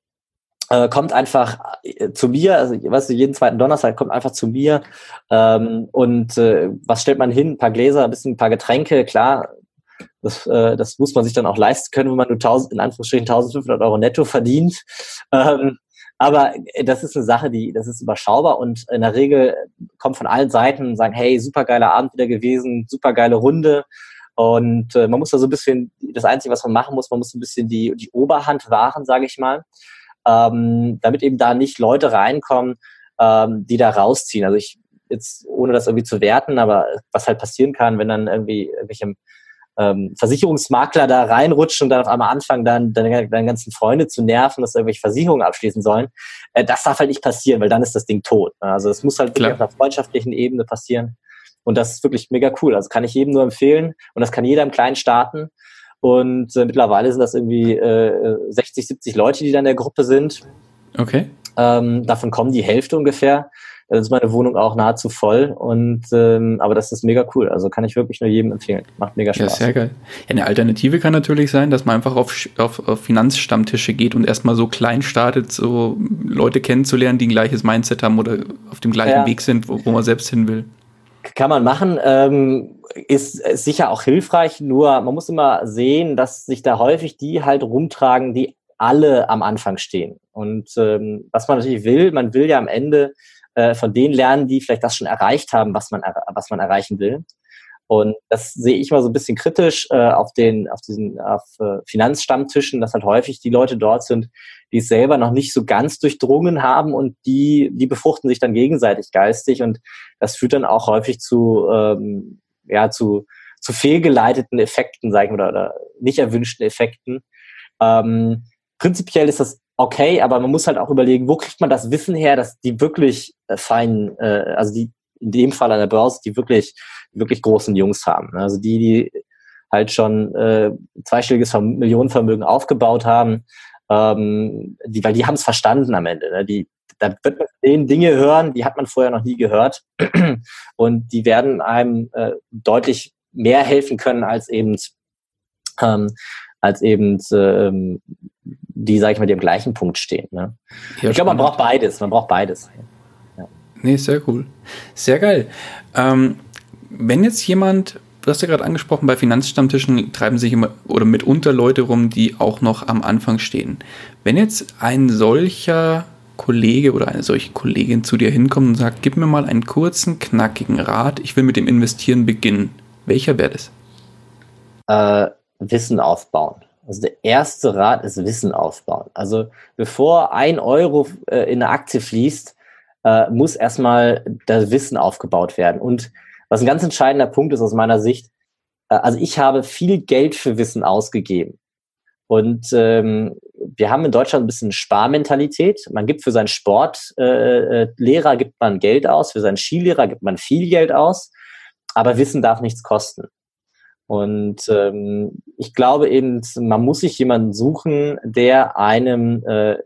äh, kommt einfach äh, zu mir, also weißt du, jeden zweiten Donnerstag kommt einfach zu mir ähm, und äh, was stellt man hin? Ein paar Gläser, ein bisschen ein paar Getränke, klar, das, äh, das muss man sich dann auch leisten können, wenn man nur 1000, in Anführungsstrichen 1500 Euro netto verdient. Ähm, aber äh, das ist eine Sache, die, das ist überschaubar und in der Regel kommt von allen Seiten und sagen, hey, super geiler Abend wieder gewesen, super geile Runde. Und äh, man muss da so ein bisschen, das Einzige, was man machen muss, man muss ein bisschen die, die Oberhand wahren, sage ich mal ähm, damit eben da nicht Leute reinkommen, ähm, die da rausziehen. Also ich jetzt ohne das irgendwie zu werten, aber was halt passieren kann, wenn dann irgendwie irgendwelche ähm, Versicherungsmakler da reinrutschen und dann auf einmal anfangen, dann deine, deine ganzen Freunde zu nerven, dass irgendwelche Versicherungen abschließen sollen. Äh, das darf halt nicht passieren, weil dann ist das Ding tot. Also es muss halt wirklich auf einer freundschaftlichen Ebene passieren. Und das ist wirklich mega cool. Also kann ich jedem nur empfehlen. Und das kann jeder im Kleinen starten. Und äh, mittlerweile sind das irgendwie äh, 60, 70 Leute, die da in der Gruppe sind. Okay. Ähm, davon kommen die Hälfte ungefähr. Dann ist meine Wohnung auch nahezu voll. Und ähm, aber das ist mega cool. Also kann ich wirklich nur jedem empfehlen. Macht mega Spaß. Ja, sehr geil. Ja, eine Alternative kann natürlich sein, dass man einfach auf, auf, auf Finanzstammtische geht und erstmal so klein startet, so Leute kennenzulernen, die ein gleiches Mindset haben oder auf dem gleichen ja. Weg sind, wo, wo man selbst hin will. Kann man machen, ähm, ist, ist sicher auch hilfreich, nur man muss immer sehen, dass sich da häufig die halt rumtragen, die alle am Anfang stehen. Und ähm, was man natürlich will, man will ja am Ende äh, von denen lernen, die vielleicht das schon erreicht haben, was man, was man erreichen will. Und das sehe ich mal so ein bisschen kritisch äh, auf den, auf diesen auf, äh, Finanzstammtischen, dass halt häufig die Leute dort sind, die es selber noch nicht so ganz durchdrungen haben und die, die befruchten sich dann gegenseitig geistig und das führt dann auch häufig zu, ähm, ja, zu, zu fehlgeleiteten Effekten, sagen wir, oder, oder nicht erwünschten Effekten. Ähm, prinzipiell ist das okay, aber man muss halt auch überlegen, wo kriegt man das Wissen her, dass die wirklich äh, fein, äh, also die in dem Fall an der Börse, die wirklich, wirklich großen Jungs haben. Also die, die halt schon äh, zweistelliges Millionenvermögen aufgebaut haben, ähm, die, weil die haben es verstanden am Ende. Ne? Die, da wird man denen Dinge hören, die hat man vorher noch nie gehört. *clears throat* Und die werden einem äh, deutlich mehr helfen können als eben ähm, als eben ähm, die, sage ich mal, die am gleichen Punkt stehen. Ne? Ja, ich glaube, man braucht beides. Man braucht beides. Nee, sehr cool. Sehr geil. Ähm, wenn jetzt jemand, du hast ja gerade angesprochen, bei Finanzstammtischen treiben sich immer oder mitunter Leute rum, die auch noch am Anfang stehen. Wenn jetzt ein solcher Kollege oder eine solche Kollegin zu dir hinkommt und sagt, gib mir mal einen kurzen, knackigen Rat, ich will mit dem Investieren beginnen. Welcher wäre das? äh, Wissen aufbauen. Also der erste Rat ist Wissen aufbauen. Also bevor ein Euro äh, in eine Aktie fließt, äh, muss erstmal das Wissen aufgebaut werden. Und was ein ganz entscheidender Punkt ist aus meiner Sicht, äh, also ich habe viel Geld für Wissen ausgegeben. Und ähm, wir haben in Deutschland ein bisschen Sparmentalität. Man gibt für seinen Sportlehrer äh, äh, gibt man Geld aus, für seinen Skilehrer gibt man viel Geld aus, aber Wissen darf nichts kosten. Und ähm, ich glaube eben, man muss sich jemanden suchen, der einem äh,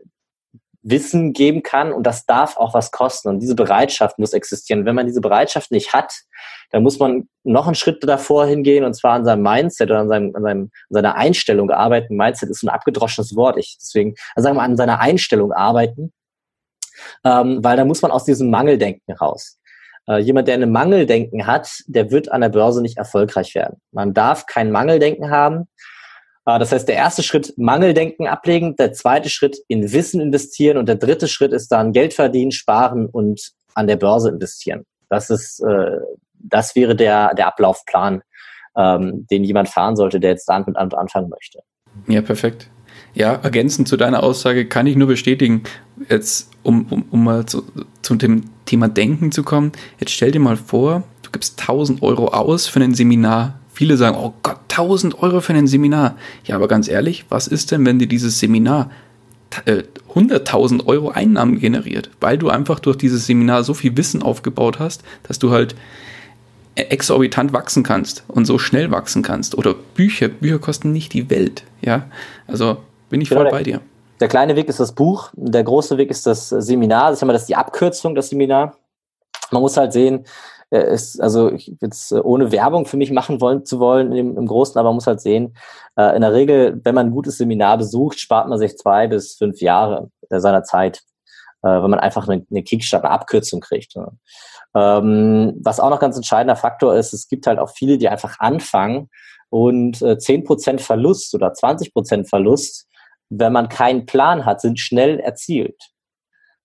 Wissen geben kann und das darf auch was kosten. Und diese Bereitschaft muss existieren. Wenn man diese Bereitschaft nicht hat, dann muss man noch einen Schritt davor hingehen und zwar an seinem Mindset oder an, seinem, an, seinem, an seiner Einstellung arbeiten. Mindset ist ein abgedroschenes Wort. Ich, deswegen, also sagen wir an seiner Einstellung arbeiten, ähm, weil da muss man aus diesem Mangeldenken raus. Äh, jemand, der ein Mangeldenken hat, der wird an der Börse nicht erfolgreich werden. Man darf kein Mangeldenken haben. Äh, das heißt, der erste Schritt Mangeldenken ablegen, der zweite Schritt in Wissen investieren und der dritte Schritt ist dann Geld verdienen, sparen und an der Börse investieren. Das ist, äh, das wäre der, der Ablaufplan, ähm, den jemand fahren sollte, der jetzt damit anfangen möchte. Ja, perfekt. Ja, ergänzend zu deiner Aussage kann ich nur bestätigen, jetzt um, um, um mal zu, zu dem Thema Denken zu kommen, jetzt stell dir mal vor, du gibst 1000 Euro aus für ein Seminar Viele sagen, oh Gott, 1000 Euro für ein Seminar. Ja, aber ganz ehrlich, was ist denn, wenn dir dieses Seminar 100.000 äh, Euro Einnahmen generiert, weil du einfach durch dieses Seminar so viel Wissen aufgebaut hast, dass du halt exorbitant wachsen kannst und so schnell wachsen kannst. Oder Bücher, Bücher kosten nicht die Welt. Ja, also bin ich genau, voll bei dir. Der kleine Weg ist das Buch, der große Weg ist das Seminar. Das ist immer das die Abkürzung, das Seminar. Man muss halt sehen, ist, also ich jetzt äh, ohne Werbung für mich machen wollen zu wollen im, im Großen, aber man muss halt sehen, äh, in der Regel, wenn man ein gutes Seminar besucht, spart man sich zwei bis fünf Jahre seiner Zeit, äh, wenn man einfach eine, eine Kickstart, eine Abkürzung kriegt. Ne? Ähm, was auch noch ganz entscheidender Faktor ist, es gibt halt auch viele, die einfach anfangen und äh, 10% Verlust oder 20% Verlust, wenn man keinen Plan hat, sind schnell erzielt.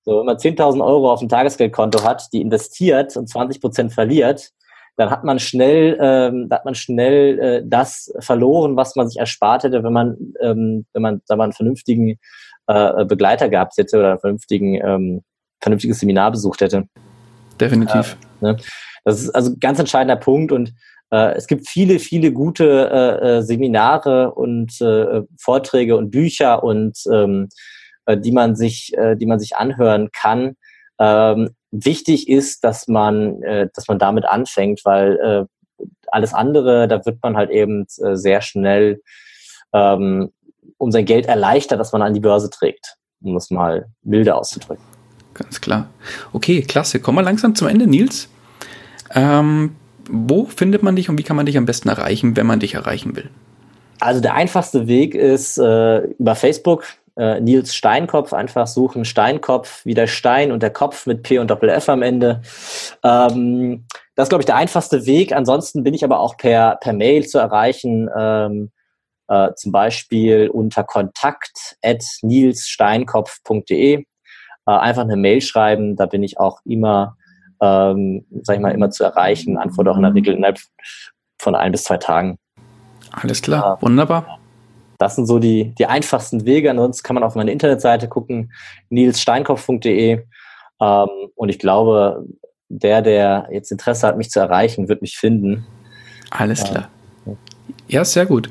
So, wenn man 10.000 Euro auf dem Tagesgeldkonto hat, die investiert und 20 Prozent verliert, dann hat man schnell, ähm, hat man schnell äh, das verloren, was man sich erspart hätte, wenn man, ähm, wenn man, sagen wir, einen vernünftigen äh, Begleiter gehabt hätte oder einen vernünftigen, ähm, vernünftiges Seminar besucht hätte. Definitiv. Äh, ne? Das ist also ein ganz entscheidender Punkt und äh, es gibt viele, viele gute äh, äh Seminare und äh, Vorträge und Bücher und ähm, äh, die man sich, äh, die man sich anhören kann. Ähm, wichtig ist, dass man, äh, dass man damit anfängt, weil äh, alles andere, da wird man halt eben äh, sehr schnell ähm, um sein Geld erleichtert, dass man an die Börse trägt, um das mal milde auszudrücken. Ganz klar. Okay, klasse. Kommen wir langsam zum Ende, Nils. Ähm, wo findet man dich und wie kann man dich am besten erreichen, wenn man dich erreichen will? Also der einfachste Weg ist äh, über Facebook äh, Nils Steinkopf einfach suchen. Steinkopf wie der Stein und der Kopf mit P und Doppel F am Ende. Ähm, das ist, glaube ich, der einfachste Weg. Ansonsten bin ich aber auch per, per Mail zu erreichen. Ähm, äh, zum Beispiel unter kontakt at nilssteinkopf.de. Äh, einfach eine Mail schreiben, da bin ich auch immer, ähm, sag ich mal, immer zu erreichen. Antwort auch in der Regel innerhalb von ein bis zwei Tagen. Alles klar, wunderbar. Das sind so die, die einfachsten Wege. Ansonsten kann man auf meine Internetseite gucken, nilssteinkopf.de. Ähm, und ich glaube, der, der jetzt Interesse hat, mich zu erreichen, wird mich finden. Alles klar. Ja, sehr gut.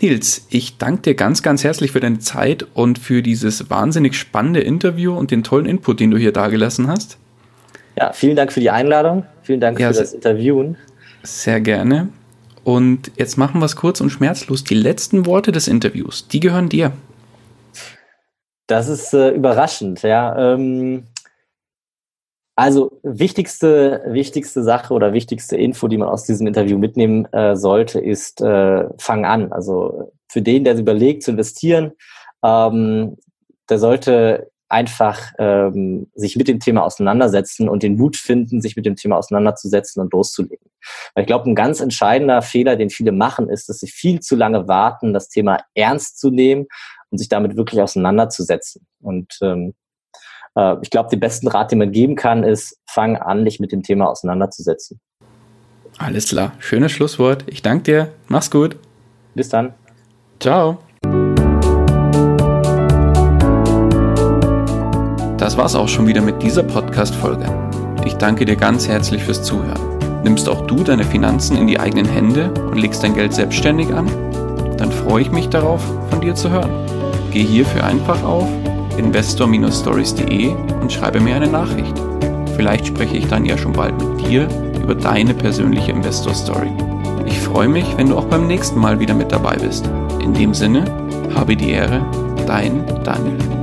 Nils, ich danke dir ganz, ganz herzlich für deine Zeit und für dieses wahnsinnig spannende Interview und den tollen Input, den du hier dagelassen hast. Ja, vielen Dank für die Einladung. Vielen Dank ja, für das Interviewen. Sehr gerne. Und jetzt machen wir es kurz und schmerzlos. Die letzten Worte des Interviews, die gehören dir. Das ist äh, überraschend, ja. Ähm, also wichtigste, wichtigste Sache oder wichtigste Info, die man aus diesem Interview mitnehmen äh, sollte, ist äh, fang an. Also für den, der überlegt zu investieren, ähm, der sollte einfach ähm, sich mit dem Thema auseinandersetzen und den Mut finden, sich mit dem Thema auseinanderzusetzen und loszulegen. Weil ich glaube, ein ganz entscheidender Fehler, den viele machen, ist, dass sie viel zu lange warten, das Thema ernst zu nehmen und sich damit wirklich auseinanderzusetzen. Und ähm, äh, ich glaube, den besten Rat, den man geben kann, ist, fang an, dich mit dem Thema auseinanderzusetzen. Alles klar. Schönes Schlusswort. Ich danke dir. Mach's gut. Bis dann. Ciao. Das war's auch schon wieder mit dieser Podcast-Folge. Ich danke dir ganz herzlich fürs Zuhören. Nimmst auch du deine Finanzen in die eigenen Hände und legst dein Geld selbstständig an? Dann freue ich mich darauf, von dir zu hören. Geh hierfür einfach auf investor-stories.de und schreibe mir eine Nachricht. Vielleicht spreche ich dann ja schon bald mit dir über deine persönliche Investor Story. Ich freue mich, wenn du auch beim nächsten Mal wieder mit dabei bist. In dem Sinne, habe die Ehre, dein Daniel.